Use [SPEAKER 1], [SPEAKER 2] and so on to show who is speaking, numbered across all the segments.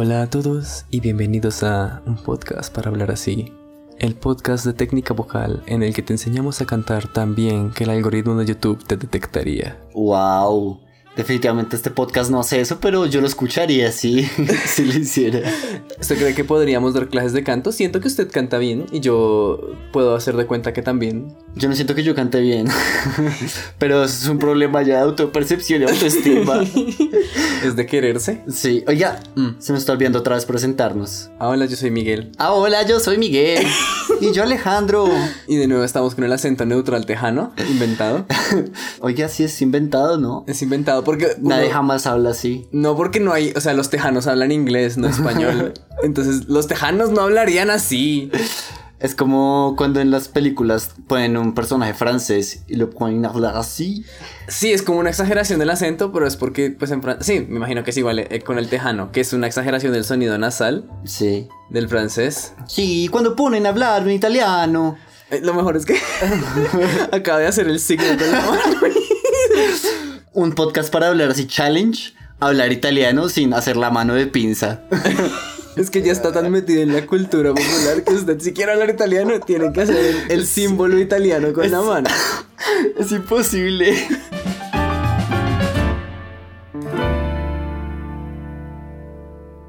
[SPEAKER 1] Hola a todos y bienvenidos a un podcast para hablar así. El podcast de técnica vocal en el que te enseñamos a cantar tan bien que el algoritmo de YouTube te detectaría.
[SPEAKER 2] Wow. Definitivamente este podcast no hace eso, pero yo lo escucharía si, si lo hiciera.
[SPEAKER 1] ¿Usted cree que podríamos dar clases de canto? Siento que usted canta bien y yo puedo hacer de cuenta que también.
[SPEAKER 2] Yo no siento que yo cante bien, pero es un problema ya de autopercepción y autoestima.
[SPEAKER 1] ¿Es de quererse?
[SPEAKER 2] Sí, oiga, se me está olvidando otra vez presentarnos.
[SPEAKER 1] Ah, hola, yo soy Miguel.
[SPEAKER 2] Ah, hola, yo soy Miguel. y yo Alejandro.
[SPEAKER 1] Y de nuevo estamos con el acento neutral tejano, inventado.
[SPEAKER 2] Oiga, sí es inventado, ¿no?
[SPEAKER 1] Es inventado porque...
[SPEAKER 2] Nadie jamás habla así.
[SPEAKER 1] No, porque no hay, o sea, los tejanos hablan inglés, no español. Entonces, los tejanos no hablarían así.
[SPEAKER 2] Es como cuando en las películas ponen un personaje francés y lo ponen a hablar así.
[SPEAKER 1] Sí, es como una exageración del acento, pero es porque, pues en francés. Sí, me imagino que es igual eh, con el tejano, que es una exageración del sonido nasal
[SPEAKER 2] Sí.
[SPEAKER 1] del francés.
[SPEAKER 2] Sí, cuando ponen a hablar en italiano.
[SPEAKER 1] Eh, lo mejor es que acaba de hacer el signo de la mano.
[SPEAKER 2] Un podcast para hablar así, challenge. Hablar italiano sin hacer la mano de pinza.
[SPEAKER 1] Es que ya está tan metido en la cultura popular que usted si quiere hablar italiano tiene que hacer el, el símbolo italiano con la mano.
[SPEAKER 2] es imposible.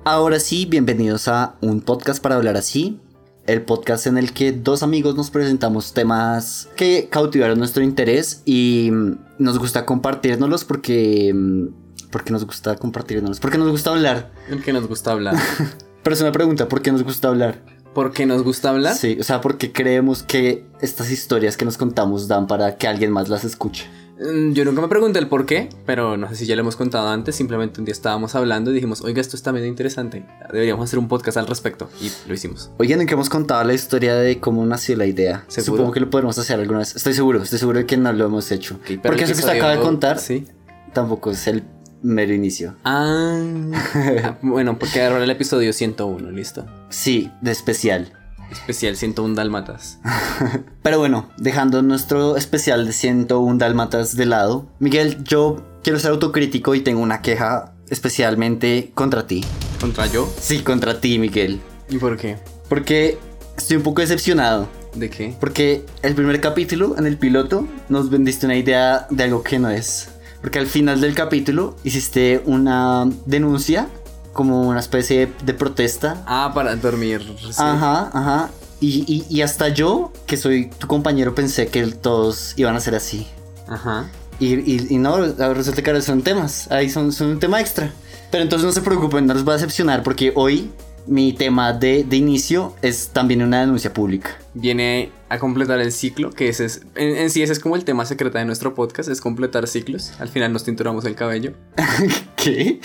[SPEAKER 2] Ahora sí, bienvenidos a un podcast para hablar así. El podcast en el que dos amigos nos presentamos temas que cautivaron nuestro interés y mm, nos gusta compartirnos porque... mm, Porque nos gusta compartirnos. Porque nos gusta hablar.
[SPEAKER 1] El que nos gusta hablar.
[SPEAKER 2] Pero es una pregunta, ¿por qué nos gusta hablar?
[SPEAKER 1] ¿Por qué nos gusta hablar?
[SPEAKER 2] Sí, o sea, porque creemos que estas historias que nos contamos dan para que alguien más las escuche.
[SPEAKER 1] Mm, Yo nunca me pregunté el por qué, pero no sé si ya lo hemos contado antes. Simplemente un día estábamos hablando y dijimos, oiga, esto está medio interesante. Deberíamos hacer un podcast al respecto. Y lo hicimos.
[SPEAKER 2] Oigan, ¿en qué hemos contado la historia de cómo nació la idea?
[SPEAKER 1] ¿Seguro?
[SPEAKER 2] Supongo que lo podremos hacer alguna vez. Estoy seguro, estoy seguro de que no lo hemos hecho.
[SPEAKER 1] pero
[SPEAKER 2] Porque eso que usted acaba de contar
[SPEAKER 1] Sí.
[SPEAKER 2] tampoco es el mero inicio.
[SPEAKER 1] Ah, bueno, porque ahora el episodio 101, listo.
[SPEAKER 2] Sí, de especial.
[SPEAKER 1] Especial 101 Dálmatas.
[SPEAKER 2] Pero bueno, dejando nuestro especial de 101 Dálmatas de lado, Miguel, yo quiero ser autocrítico y tengo una queja especialmente contra ti.
[SPEAKER 1] ¿Contra yo?
[SPEAKER 2] Sí, contra ti, Miguel.
[SPEAKER 1] ¿Y por qué?
[SPEAKER 2] Porque estoy un poco decepcionado.
[SPEAKER 1] ¿De qué?
[SPEAKER 2] Porque el primer capítulo, en el piloto, nos vendiste una idea de algo que no es. Porque al final del capítulo hiciste una denuncia, como una especie de, protesta.
[SPEAKER 1] Ah, para dormir. sí.
[SPEAKER 2] Ajá, ajá. Y, y- y hasta yo, que soy tu compañero, pensé que todos iban a ser así.
[SPEAKER 1] Ajá.
[SPEAKER 2] Y, y- no, resulta que ahora son temas. Ahí son, son un tema extra. Pero entonces no se preocupen, no los voy a decepcionar porque hoy mi tema de, de inicio es también una denuncia pública.
[SPEAKER 1] Viene a completar el ciclo, que ese es. En, en sí, ese es como el tema secreto de nuestro podcast: es completar ciclos. Al final nos tinturamos el cabello.
[SPEAKER 2] ¿Qué?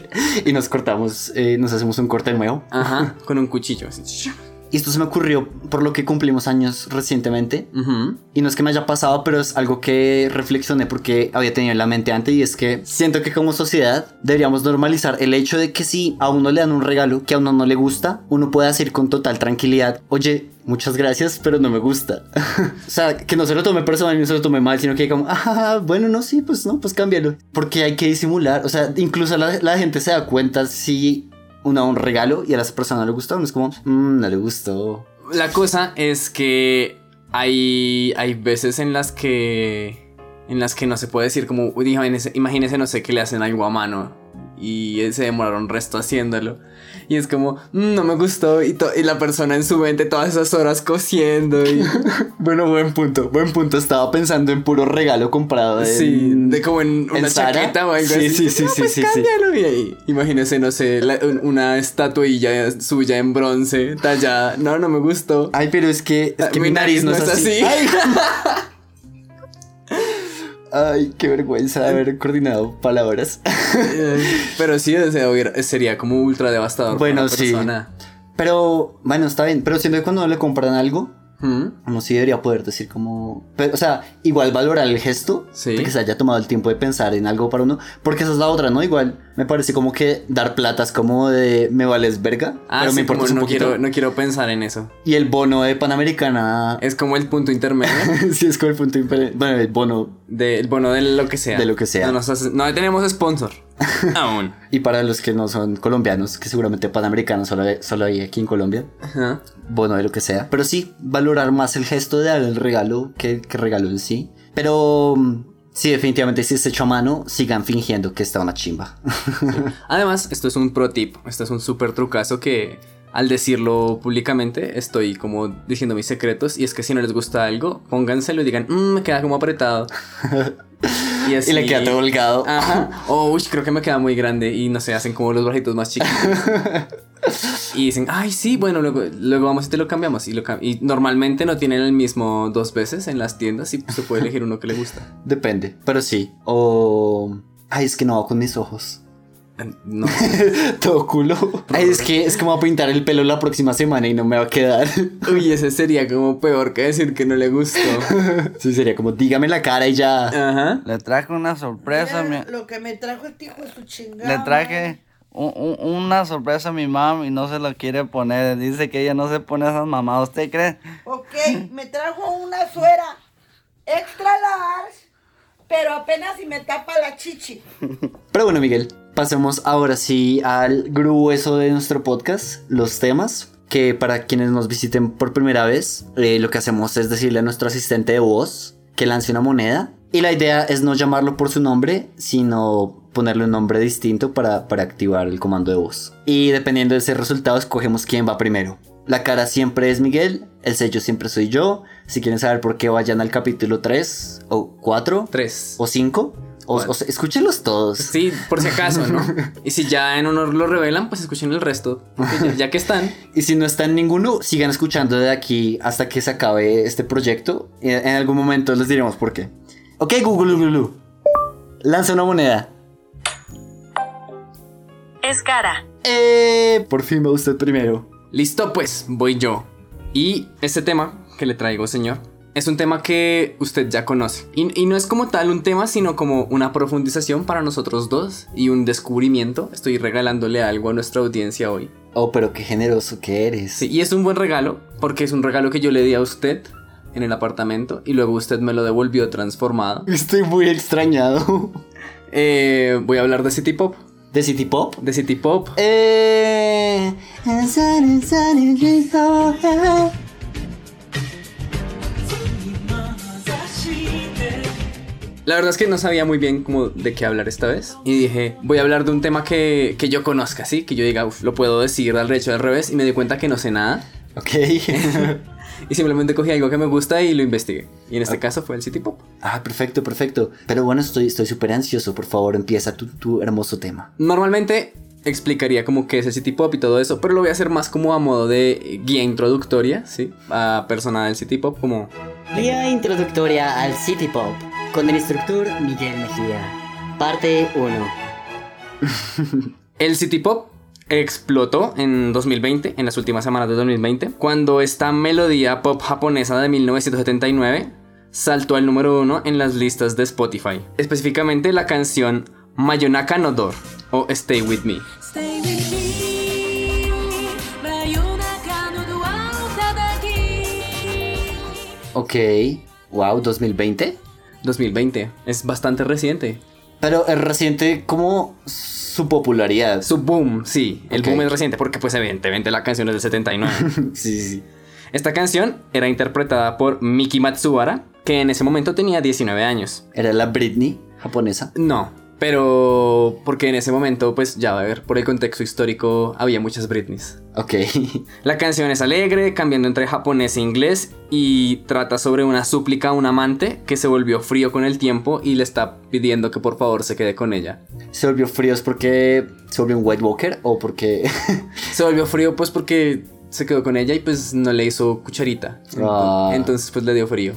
[SPEAKER 2] y nos cortamos, eh, nos hacemos un corte nuevo.
[SPEAKER 1] Ajá. con un cuchillo. así.
[SPEAKER 2] Y esto se me ocurrió por lo que cumplimos años recientemente.
[SPEAKER 1] Ujú.
[SPEAKER 2] Y no es que me haya pasado, pero es algo que reflexioné porque había tenido en la mente antes. Y es que siento que como sociedad deberíamos normalizar el hecho de que si a uno le dan un regalo que a uno no le gusta, uno puede decir con total tranquilidad, oye, muchas gracias, pero no me gusta. o sea, que no se lo tome personal no se lo tome mal, sino que como, ah, bueno, no, sí, pues no, pues cámbialo. Porque hay que disimular. O sea, incluso la, la gente se da cuenta si uno da un regalo y a la persona no le gusta, uno es como, "Mm, no le gustó.
[SPEAKER 1] La cosa es que hay, hay veces en las que. En las que no se puede decir como. "Uy, Imagínese, imagínese, no sé, que le hacen algo a mano. Y se demoraron resto haciéndolo. Y es como, "Mm, no me gustó. Y, y la persona en su mente todas esas horas cosiendo. Y,
[SPEAKER 2] Bueno, buen punto, buen punto. Estaba pensando en puro regalo comprado. En...
[SPEAKER 1] sí, de como en una
[SPEAKER 2] Zara?
[SPEAKER 1] chaqueta o algo
[SPEAKER 2] Sí,
[SPEAKER 1] así.
[SPEAKER 2] sí, sí,
[SPEAKER 1] No,
[SPEAKER 2] sí,
[SPEAKER 1] pues
[SPEAKER 2] sí, sí.
[SPEAKER 1] cámbialo. Y ahí, imagínese, no sé, la- un- una estatuilla suya en bronce, tallada. No, no me gustó.
[SPEAKER 2] Ay, pero es que, es
[SPEAKER 1] Ah,
[SPEAKER 2] que mi, nariz no es así. Ay. Ay, qué vergüenza haber coordinado palabras.
[SPEAKER 1] Pero sí, o sea, sería como ultra devastador. para
[SPEAKER 2] Bueno,
[SPEAKER 1] una
[SPEAKER 2] sí.
[SPEAKER 1] persona.
[SPEAKER 2] Pero, bueno, está bien. Pero que cuando le compran algo. Uno sí debería poder decir como... pero, o sea, igual valorar el gesto.
[SPEAKER 1] Sí.
[SPEAKER 2] De que se haya tomado el tiempo de pensar en algo para uno. Porque esa es la otra, ¿no? Igual me parece como que dar plata es como de me vales verga.
[SPEAKER 1] Ah,
[SPEAKER 2] pero
[SPEAKER 1] sí,
[SPEAKER 2] me importa
[SPEAKER 1] como
[SPEAKER 2] un
[SPEAKER 1] no
[SPEAKER 2] poquito.
[SPEAKER 1] quiero, no quiero pensar en eso.
[SPEAKER 2] Y el bono de Panamericana...
[SPEAKER 1] Es como el punto intermedio
[SPEAKER 2] sí, es como el punto impere- Bueno, el bono
[SPEAKER 1] del bono de lo que sea.
[SPEAKER 2] De lo que sea.
[SPEAKER 1] No, nos hace- no tenemos sponsor. Aún.
[SPEAKER 2] Y para los que no son colombianos, que seguramente panamericanos solo, hay- solo hay aquí en Colombia,
[SPEAKER 1] Ajá.
[SPEAKER 2] bueno, de lo que sea. Pero sí, valorar más el gesto de dar el regalo que, que regalo en sí. Pero mm, sí, definitivamente si es hecho a mano, sigan fingiendo que está una chimba.
[SPEAKER 1] Además, esto es un pro tip, esto es un súper trucazo que al decirlo públicamente estoy como diciendo mis secretos y es que si no les gusta algo, pónganselo y digan, "Mm, me queda como apretado. y,
[SPEAKER 2] y le queda todo holgado.
[SPEAKER 1] Ajá. O, uy, creo que me queda muy grande y no sé, hacen como los bracitos más chiquitos. y dicen, ay, sí, bueno, luego, luego vamos y te lo cambiamos. Y, lo cam- y normalmente no tienen el mismo dos veces en las tiendas y se puede elegir uno que le gusta.
[SPEAKER 2] Depende, pero sí. O... Ay, es que no va con mis ojos.
[SPEAKER 1] No.
[SPEAKER 2] Todo culo. Ay, es que es como a pintar el pelo la próxima semana y no me va a quedar.
[SPEAKER 1] Uy, ese sería como peor que decir que no le gustó.
[SPEAKER 2] Sí, sería como, dígame la cara y ya.
[SPEAKER 1] Ajá.
[SPEAKER 3] Le traje una sorpresa,
[SPEAKER 4] Mira
[SPEAKER 3] mi-
[SPEAKER 4] Lo que me trajo este hijo de su chingada.
[SPEAKER 3] le traje un- un- una sorpresa a mi mamá y no se lo quiere poner. Dice que ella no se pone esas mamadas. ¿Usted cree?
[SPEAKER 4] Ok, me trajo una suera extra large, pero apenas si me tapa la chichi.
[SPEAKER 2] Pero bueno, Miguel, pasemos ahora sí al grueso de nuestro podcast, los temas. Que para quienes nos visiten por primera vez, eh, lo que hacemos es decirle a nuestro asistente de voz que lance una moneda. Y la idea es no llamarlo por su nombre, sino ponerle un nombre distinto para, para activar el comando de voz. Y dependiendo de ese resultado, escogemos quién va primero. La cara siempre es Miguel, el sello siempre soy yo. Si quieren saber por qué, vayan al capítulo 3 o 4
[SPEAKER 1] Tres.
[SPEAKER 2] o 5. O, o sea, escúchenlos todos.
[SPEAKER 1] Sí, por si acaso, ¿no? Y si ya en honor lo revelan, pues escuchen el resto. ya, ya que están.
[SPEAKER 2] Y si no está en ninguno, sigan escuchando de aquí hasta que se acabe este proyecto. Y En algún momento les diremos por qué. Ok, Google, Google. Lanza una moneda.
[SPEAKER 5] Es cara.
[SPEAKER 2] Eh, por fin va usted primero.
[SPEAKER 1] Listo, pues, voy yo. Y este tema que le traigo, señor, es un tema que usted ya conoce. Y, y no es como tal un tema, sino como una profundización para nosotros dos y un descubrimiento. Estoy regalándole algo a nuestra audiencia hoy.
[SPEAKER 2] Oh, pero qué generoso que eres.
[SPEAKER 1] Sí, y es un buen regalo, porque es un regalo que yo le di a usted en el apartamento y luego usted me lo devolvió transformado.
[SPEAKER 2] Estoy muy extrañado.
[SPEAKER 1] Eh, voy a hablar de City Pop.
[SPEAKER 2] ¿De City Pop?
[SPEAKER 1] De City Pop.
[SPEAKER 2] Eh...
[SPEAKER 1] La verdad es que no sabía muy bien cómo de qué hablar esta vez. Y dije, voy a hablar de un tema que, que yo conozca, ¿sí? Que yo diga, "Uf, lo puedo decir al derecho al revés. Y me di cuenta que no sé nada.
[SPEAKER 2] Ok.
[SPEAKER 1] Y simplemente cogí algo que me gusta y lo investigué. Y en este caso fue el City Pop.
[SPEAKER 2] ah, perfecto, perfecto. Pero bueno, estoy estoy súper ansioso. Por favor, empieza tu, tu hermoso tema.
[SPEAKER 1] Normalmente explicaría como qué es el City Pop y todo eso, pero lo voy a hacer más como a modo de guía introductoria, ¿sí? A persona del City Pop, como
[SPEAKER 6] Guía introductoria al City Pop con el instructor Miguel Mejía. Parte 1.
[SPEAKER 1] el City Pop explotó en 2020, en las últimas semanas de 2020, cuando esta melodía pop japonesa de 1979 saltó al número 1 en las listas de Spotify, específicamente la canción Mayonaka no Dor o Stay With Me.
[SPEAKER 2] Ok, wow, 2020.
[SPEAKER 1] 2020, es bastante reciente.
[SPEAKER 2] Pero es reciente como su popularidad.
[SPEAKER 1] Su boom, sí, el boom es reciente porque pues evidentemente la canción es del 79.
[SPEAKER 2] Sí, sí, sí.
[SPEAKER 1] Esta canción era interpretada por Miki Matsubara, que en ese momento tenía 19 años.
[SPEAKER 2] Era la Britney japonesa.
[SPEAKER 1] No, pero porque en ese momento, pues ya va a ver, por el contexto histórico había muchas Britneys.
[SPEAKER 2] Ok.
[SPEAKER 1] La canción es alegre, cambiando entre japonés e inglés, y trata sobre una súplica a un amante que se volvió frío con el tiempo y le está pidiendo que por favor se quede con ella.
[SPEAKER 2] ¿Se volvió fríos porque se volvió un White Walker o porque...
[SPEAKER 1] Se volvió frío pues porque se quedó con ella y pues no le hizo cucharita.
[SPEAKER 2] Ah.
[SPEAKER 1] Entonces pues le dio frío.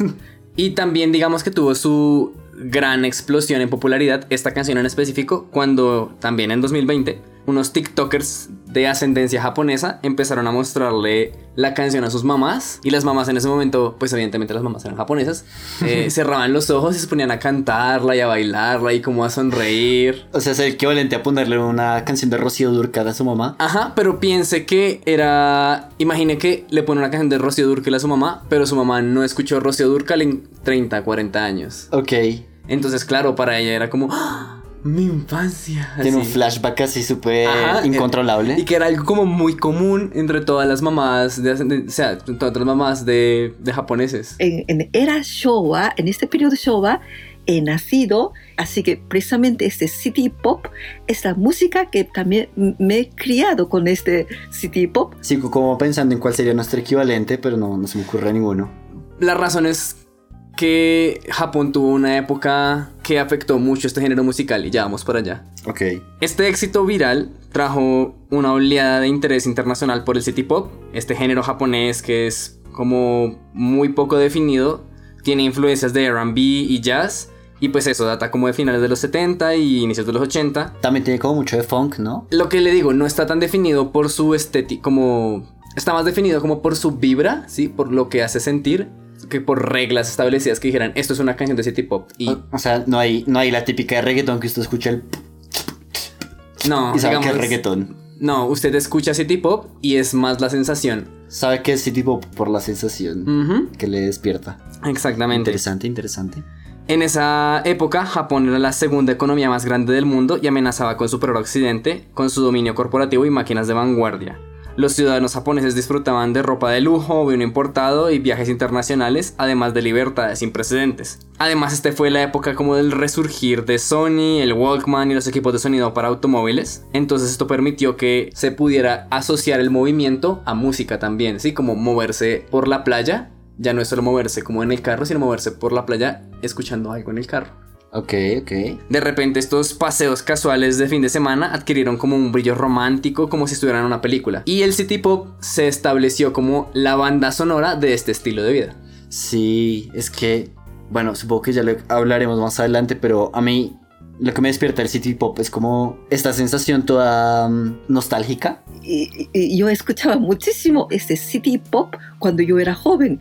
[SPEAKER 1] y también digamos que tuvo su gran explosión en popularidad esta canción en específico cuando también en 2020 unos TikTokers de ascendencia japonesa empezaron a mostrarle la canción a sus mamás y las mamás en ese momento, pues evidentemente las mamás eran japonesas, eh, cerraban los ojos y se ponían a cantarla y a bailarla y como a sonreír.
[SPEAKER 2] o sea, es el equivalente a ponerle una canción de Rocío Durcal a su mamá.
[SPEAKER 1] Ajá, pero piense que era. Imagine que le pone una canción de Rocío Durcal a su mamá, pero su mamá no escuchó Rocío Durcal en 30, 40 años.
[SPEAKER 2] Ok.
[SPEAKER 1] Entonces, claro, para ella era como. ¡Ah! Mi infancia.
[SPEAKER 2] Tiene un flashback así súper incontrolable.
[SPEAKER 1] eh, Y que era algo como muy común entre todas las mamás, de, de- o sea, todas las mamás de, de japoneses.
[SPEAKER 5] en, en era Showa, en este periodo Showa, he nacido, así que precisamente este city pop es la música que también me he criado con este city pop.
[SPEAKER 2] Sigo como pensando en cuál sería nuestro equivalente, pero no, no se me ocurre ninguno.
[SPEAKER 1] La razón es que Japón tuvo una época que afectó mucho este género musical y ya vamos para allá.
[SPEAKER 2] Ok.
[SPEAKER 1] Este éxito viral trajo una oleada de interés internacional por el city pop, este género japonés que es como muy poco definido, tiene influencias de R&B y jazz y pues eso data como de finales de los 70 y inicios de los 80.
[SPEAKER 2] También tiene como mucho de funk, ¿no?
[SPEAKER 1] Lo que le digo no está tan definido por su estética como está más definido como por su vibra, sí, por lo que hace sentir que por reglas establecidas que dijeran esto es una canción de city pop y
[SPEAKER 2] O, o sea, no hay, no hay la típica de reggaetón que usted escucha el...
[SPEAKER 1] no,
[SPEAKER 2] y sabe que es
[SPEAKER 1] digamos,
[SPEAKER 2] reggaetón.
[SPEAKER 1] no, usted escucha city pop y es más la sensación.
[SPEAKER 2] Sabe que es city pop por la sensación que le despierta.
[SPEAKER 1] Exactamente.
[SPEAKER 2] Interesante, interesante.
[SPEAKER 1] En esa época, Japón era la segunda economía más grande del mundo y amenazaba con superar a Occidente con su dominio corporativo y máquinas de vanguardia. Los ciudadanos japoneses disfrutaban de ropa de lujo, vino importado y viajes internacionales, además de libertades sin precedentes. Además, este fue la época como del resurgir de Sony, el Walkman y los equipos de sonido para automóviles. Entonces esto permitió que se pudiera asociar el movimiento a música también, ¿sí? Como moverse por la playa. Ya no es solo moverse como en el carro, sino moverse por la playa escuchando algo en el carro.
[SPEAKER 2] Ok, ok.
[SPEAKER 1] De repente estos paseos casuales de fin de semana adquirieron como un brillo romántico como si estuvieran en una película. Y el city pop se estableció como la banda sonora de este estilo de vida.
[SPEAKER 2] Sí, es que, bueno, supongo que ya lo hablaremos más adelante, pero a mí lo que me despierta el city pop es como esta sensación toda mm, nostálgica.
[SPEAKER 5] Y, y yo escuchaba muchísimo este city pop cuando yo era joven.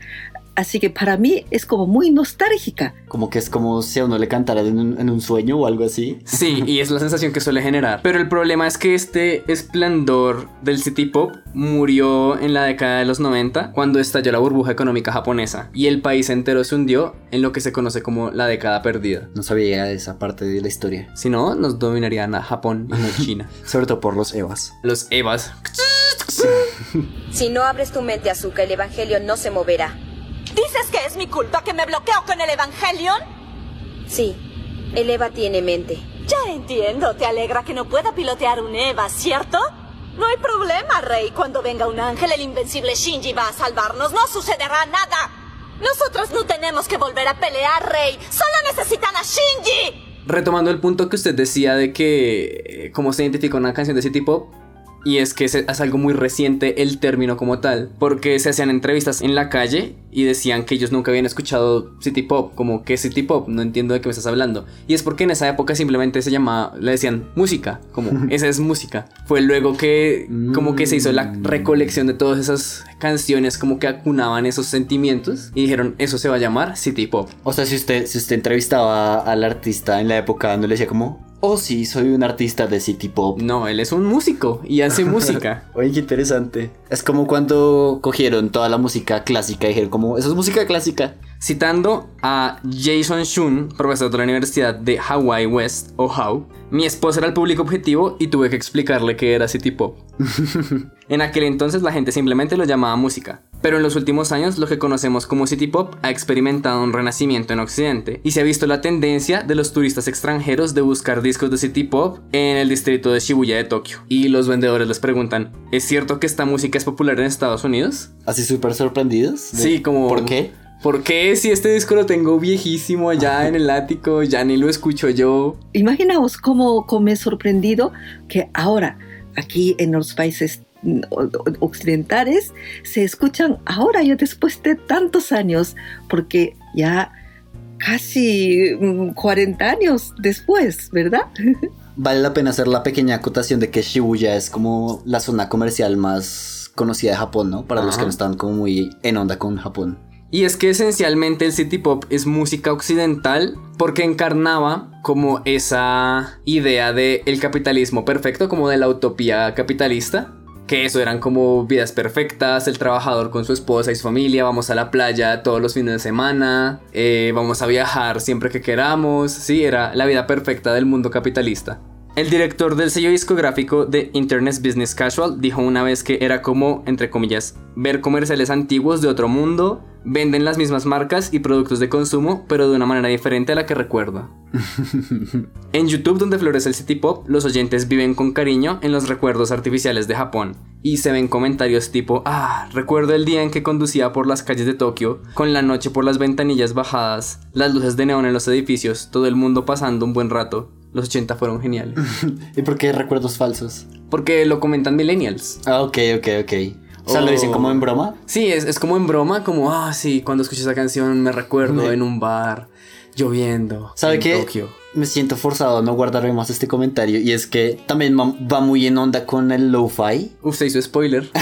[SPEAKER 5] Así que para mí es como muy nostálgica.
[SPEAKER 2] Como que es como si a uno le cantara en un, en un sueño o algo así.
[SPEAKER 1] Sí, y es la sensación que suele generar. Pero el problema es que este esplendor del city pop murió en la década de los 90 cuando estalló la burbuja económica japonesa y el país entero se hundió en lo que se conoce como la década perdida.
[SPEAKER 2] No sabía esa parte de la historia.
[SPEAKER 1] Si no, nos dominarían a Japón y no China.
[SPEAKER 2] Sobre todo por los Evas.
[SPEAKER 1] Los Evas
[SPEAKER 7] Si no abres tu mente, Azuka, el Evangelio no se moverá.
[SPEAKER 8] ¿Dices que es mi culpa que me bloqueo con el Evangelion?
[SPEAKER 7] Sí, el Eva tiene mente.
[SPEAKER 8] Ya entiendo, te alegra que no pueda pilotear un Eva, ¿cierto? No hay problema, Rey. Cuando venga un ángel, el invencible Shinji va a salvarnos. No sucederá nada. Nosotros no tenemos que volver a pelear, Rey. Solo necesitan a Shinji.
[SPEAKER 1] Retomando el punto que usted decía de que eh, cómo se identifica una canción de city pop, y es que es, es algo muy reciente el término como tal, porque se hacían entrevistas en la calle y decían que ellos nunca habían escuchado city pop, como que city pop, no entiendo de qué me estás hablando. Y es porque en esa época simplemente se llamaba, le decían música, como esa es música. Fue luego que como que se hizo la recolección de todas esas canciones como que acunaban esos sentimientos y dijeron, eso se va a llamar city pop.
[SPEAKER 2] O sea, si usted, si usted entrevistaba al artista en la época, no le decía como, oh sí, soy un artista de city pop.
[SPEAKER 1] No, él es un músico y hace música.
[SPEAKER 2] Oye, qué interesante. Es como cuando cogieron toda la música clásica y dijeron como, eso es música clásica.
[SPEAKER 1] Citando a Jason Shun, profesor de la Universidad de Hawaii West, o HAW, mi esposa era el público objetivo y tuve que explicarle que era City Pop. en aquel entonces la gente simplemente lo llamaba música, pero en los últimos años lo que conocemos como City Pop ha experimentado un renacimiento en Occidente y se ha visto la tendencia de los turistas extranjeros de buscar discos de City Pop en el distrito de Shibuya de Tokio. Y los vendedores les preguntan, ¿es cierto que esta música es popular en Estados Unidos?
[SPEAKER 2] Así súper sorprendidos.
[SPEAKER 1] Sí, como...
[SPEAKER 2] ¿Por qué?
[SPEAKER 1] ¿Por qué si este disco lo tengo viejísimo allá en el ático, ya ni lo escucho yo?
[SPEAKER 5] Imaginaos cómo, cómo me he sorprendido que ahora aquí en los países mm, occidentales se escuchan ahora ya después de tantos años, porque ya casi mm, 40 años después, ¿verdad?
[SPEAKER 2] Vale la pena hacer la pequeña acotación de que Shibuya es como la zona comercial más conocida de Japón, ¿no? Para los que no están como muy en onda con Japón.
[SPEAKER 1] Y es que esencialmente el City Pop es música occidental porque encarnaba como esa idea de el capitalismo perfecto, como de la utopía capitalista, que eso eran como vidas perfectas, el trabajador con su esposa y su familia, vamos a la playa todos los fines de semana, eh, vamos a viajar siempre que queramos, sí, era la vida perfecta del mundo capitalista. El director del sello discográfico de Internet Business Casual dijo una vez que era como, entre comillas, ver comerciales antiguos de otro mundo, venden las mismas marcas y productos de consumo, pero de una manera diferente a la que recuerdo. en YouTube, donde florece el City Pop, los oyentes viven con cariño en los recuerdos artificiales de Japón. Y se ven comentarios tipo, ah, recuerdo el día en que conducía por las calles de Tokio, con la noche por las ventanillas bajadas, las luces de neón en los edificios, todo el mundo pasando un buen rato. Los 80 fueron geniales.
[SPEAKER 2] ¿Y por qué recuerdos falsos?
[SPEAKER 1] Porque lo comentan millennials.
[SPEAKER 2] Ah, ok, ok, ok. O sea, lo dicen como en broma.
[SPEAKER 1] Sí, es, es como en broma, como, ah, sí, cuando escuché esa canción me recuerdo en un bar, lloviendo.
[SPEAKER 2] ¿Sabe
[SPEAKER 1] en
[SPEAKER 2] qué?
[SPEAKER 1] Tokio.
[SPEAKER 2] Me siento forzado a no guardarme más este comentario. Y es que también va- muy en onda con el lo-fi.
[SPEAKER 1] Uf, se hizo spoiler.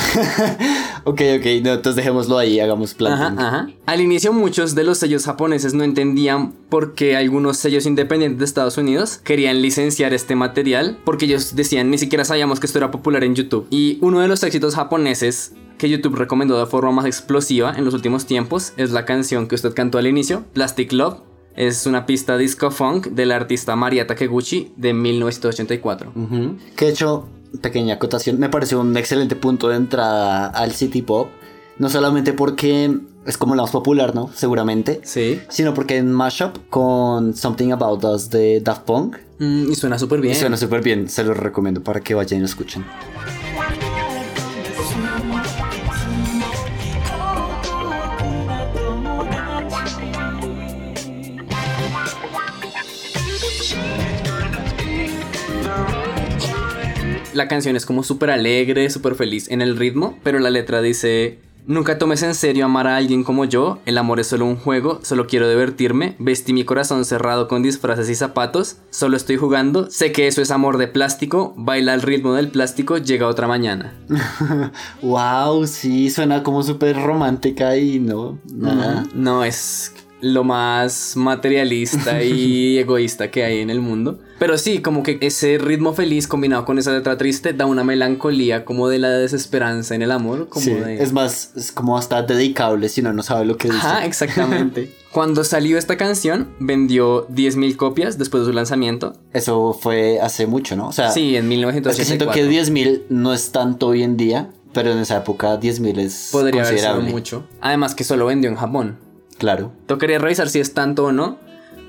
[SPEAKER 2] Ok, ok, no, entonces dejémoslo ahí, hagamos plan.
[SPEAKER 1] Ajá, ajá. Al inicio muchos de los sellos japoneses no entendían por qué algunos sellos independientes de Estados Unidos querían licenciar este material porque ellos decían ni siquiera sabíamos que esto era popular en YouTube. Y uno de los éxitos japoneses que YouTube recomendó de forma más explosiva en los últimos tiempos es la canción que usted cantó al inicio, Plastic Love. Es una pista disco funk del artista Maria Takeguchi de 1984.
[SPEAKER 2] Ujú. Que de hecho, pequeña acotación, me pareció un excelente punto de entrada al City Pop. No solamente porque es como la más popular, ¿no? Seguramente.
[SPEAKER 1] Sí.
[SPEAKER 2] Sino porque en mashup con Something About Us de Daft Punk.
[SPEAKER 1] Mm, y suena súper bien.
[SPEAKER 2] Y suena súper bien, se los recomiendo para que vayan y lo escuchen.
[SPEAKER 1] La canción es como súper alegre, súper feliz en el ritmo, pero la letra dice... Nunca tomes en serio amar a alguien como yo, el amor es solo un juego, solo quiero divertirme, vestí mi corazón cerrado con disfraces y zapatos, solo estoy jugando, sé que eso es amor de plástico, baila al ritmo del plástico, llega otra mañana.
[SPEAKER 2] wow, sí, suena como súper romántica y no, nada.
[SPEAKER 1] No, es lo más materialista y egoísta que hay en el mundo. Pero sí, como que ese ritmo feliz combinado con esa letra triste da una melancolía como de la desesperanza en el amor. Como
[SPEAKER 2] Sí,
[SPEAKER 1] de...
[SPEAKER 2] es más, es como hasta dedicable si uno no sabe lo que dice.
[SPEAKER 1] Ajá, exactamente. Cuando salió esta canción, vendió 10.000 copias después de su lanzamiento.
[SPEAKER 2] Eso fue hace mucho, ¿no? O sea,
[SPEAKER 1] Sí, en
[SPEAKER 2] es
[SPEAKER 1] 1984.
[SPEAKER 2] que siento que 10.000 no es tanto hoy en día, pero en esa época 10.000 es
[SPEAKER 1] Podría haber sido
[SPEAKER 2] considerable.
[SPEAKER 1] mucho. Además que solo vendió en Japón.
[SPEAKER 2] Claro.
[SPEAKER 1] Tocaría revisar si es tanto o no,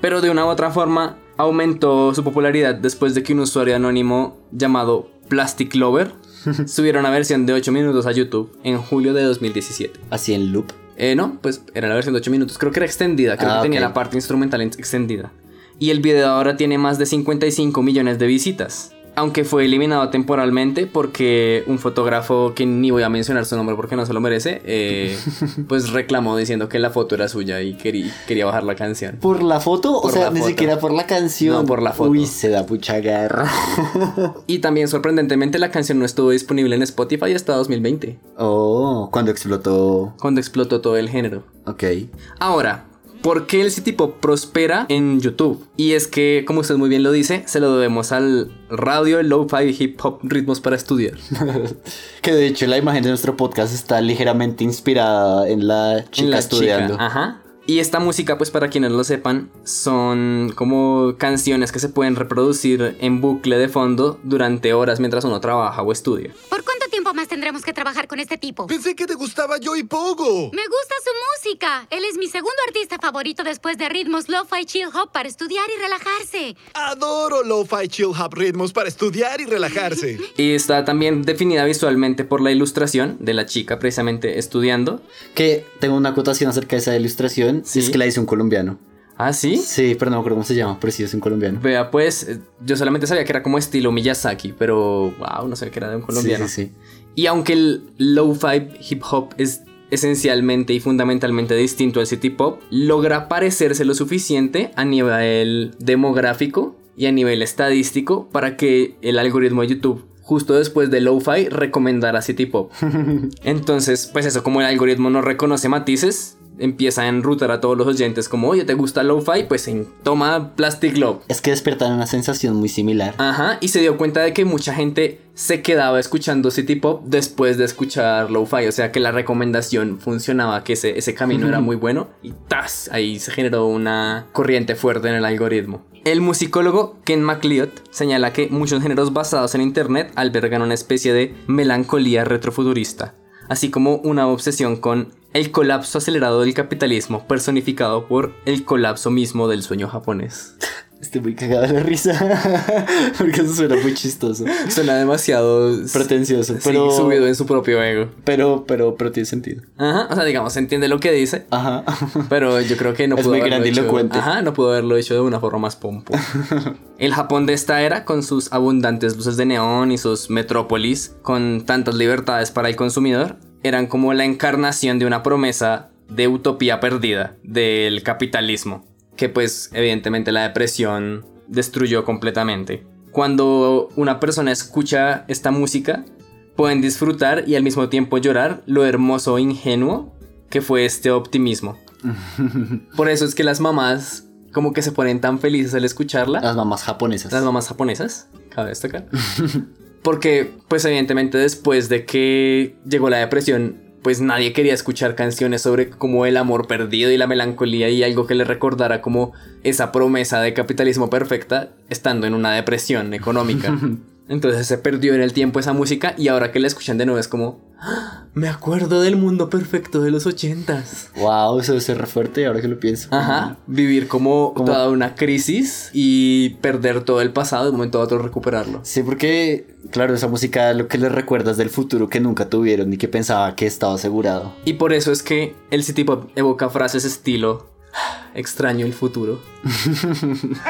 [SPEAKER 1] pero de una u otra forma aumentó su popularidad después de que un usuario anónimo llamado Plastic Lover subiera una versión de 8 minutos a YouTube en julio de 2017.
[SPEAKER 2] Así en loop.
[SPEAKER 1] Eh, no, pues era la versión de 8 minutos, creo que era extendida, creo
[SPEAKER 2] Ah,
[SPEAKER 1] que tenía la parte instrumental en- extendida. Y el video ahora tiene más de 55 millones de visitas. Aunque fue eliminado temporalmente porque un fotógrafo que ni voy a mencionar su nombre porque no se lo merece, eh, pues reclamó diciendo que la foto era suya y querí- quería bajar la canción.
[SPEAKER 2] ¿Por la foto?
[SPEAKER 1] Por
[SPEAKER 2] o sea, ni
[SPEAKER 1] foto.
[SPEAKER 2] siquiera por la canción.
[SPEAKER 1] No, por la foto.
[SPEAKER 2] Uy, se da mucha guerra.
[SPEAKER 1] Y también sorprendentemente la canción no estuvo disponible en Spotify hasta 2020,
[SPEAKER 2] oh, cuando explotó.
[SPEAKER 1] cuando explotó todo el género.
[SPEAKER 2] Ok.
[SPEAKER 1] Ahora, ¿por qué el City Pop prospera en YouTube? Y es que, como usted muy bien lo dice, se lo debemos al radio, el lo-fi hip hop ritmos para estudiar.
[SPEAKER 2] Que de hecho la imagen de nuestro podcast está ligeramente inspirada en la chica
[SPEAKER 1] En la
[SPEAKER 2] estudiando.
[SPEAKER 1] chica, Ajá. Y esta música, pues para quienes lo sepan, son como canciones que se pueden reproducir en bucle de fondo durante horas mientras uno trabaja o estudia.
[SPEAKER 9] ¿Por cuánto tiempo más tendremos que trabajar con este tipo?
[SPEAKER 10] Pensé que te gustaba Joey Pogo.
[SPEAKER 9] Me gusta su música. Él es mi segundo artista favorito después de ritmos lo-fi chill hop para estudiar y relajarse.
[SPEAKER 10] Adoro lo-fi chill hop ritmos para estudiar y relajarse.
[SPEAKER 1] Y está también definida visualmente por la ilustración de la chica precisamente estudiando.
[SPEAKER 2] Que tengo una acotación acerca de esa ilustración.
[SPEAKER 1] Sí.
[SPEAKER 2] Es que la hizo un colombiano.
[SPEAKER 1] ¿Ah, sí?
[SPEAKER 2] Sí, pero no me acuerdo cómo se llama, pero sí es un colombiano.
[SPEAKER 1] Vea, pues eh, yo solamente sabía que era como estilo Miyazaki, pero wow, no sé que era de un colombiano.
[SPEAKER 2] Sí, sí, sí.
[SPEAKER 1] Y aunque el lo-fi hip hop es esencialmente y fundamentalmente distinto al city pop, logra parecerse lo suficiente a nivel demográfico y a nivel estadístico para que el algoritmo de YouTube justo después de lo-fi recomendara city pop. Entonces, pues eso, como el algoritmo no reconoce matices, empieza a enrutar a todos los oyentes como, oye, ¿te gusta lo-fi? Pues en- toma Plastic Love.
[SPEAKER 2] Es que despertan una sensación muy similar.
[SPEAKER 1] Ajá, y se dio cuenta de que mucha gente se quedaba escuchando City Pop después de escuchar Lo-Fi, o sea que la recomendación funcionaba, que ese, ese camino era muy bueno y ¡tas! Ahí se generó una corriente fuerte en el algoritmo. El musicólogo Ken MacLeod señala que muchos géneros basados en Internet albergan una especie de melancolía retrofuturista, así como una obsesión con el colapso acelerado del capitalismo personificado por el colapso mismo del sueño japonés.
[SPEAKER 2] Estoy muy cagado de la risa. Porque eso suena muy chistoso.
[SPEAKER 1] Suena demasiado
[SPEAKER 2] Pretencioso.
[SPEAKER 1] Sí,
[SPEAKER 2] Pero,
[SPEAKER 1] subido en su propio ego.
[SPEAKER 2] pero, pero, pero tiene sentido.
[SPEAKER 1] Ajá, o sea, digamos, se entiende lo que dice,
[SPEAKER 2] Ajá.
[SPEAKER 1] pero yo creo que no
[SPEAKER 2] Es
[SPEAKER 1] pudo
[SPEAKER 2] muy
[SPEAKER 1] haberlo
[SPEAKER 2] grandilocuente.
[SPEAKER 1] hecho. Ajá, no pudo haberlo hecho de una forma más pompo. El Japón de esta era, con sus abundantes luces de neón y sus metrópolis, con tantas libertades para el consumidor, eran como la encarnación de una promesa de utopía perdida del capitalismo, que pues evidentemente la depresión destruyó completamente. Cuando una persona escucha esta música, pueden disfrutar y al mismo tiempo llorar lo hermoso e ingenuo que fue este optimismo. Por eso es que las mamás como que se ponen tan felices al escucharla.
[SPEAKER 2] Las mamás japonesas.
[SPEAKER 1] Las mamás japonesas, cabe destacar. Porque, pues evidentemente después de que llegó la depresión, pues nadie quería escuchar canciones sobre como el amor perdido y la melancolía y algo que le recordara como esa promesa de capitalismo perfecta estando en una depresión económica. Entonces se perdió en el tiempo esa música y ahora que la escuchan de nuevo es como, "Ah, me acuerdo del mundo perfecto de los ochentas.
[SPEAKER 2] Wow, eso debe ser re fuerte ahora que lo pienso.
[SPEAKER 1] Ajá, vivir como,
[SPEAKER 2] Como-
[SPEAKER 1] toda una crisis y perder todo el pasado de un momento a otro recuperarlo.
[SPEAKER 2] Sí, porque, claro, esa música lo que les recuerdas del futuro que nunca tuvieron y que pensaba que estaba asegurado.
[SPEAKER 1] Y por eso es que el City Pop evoca frases estilo "Ah, extraño el futuro.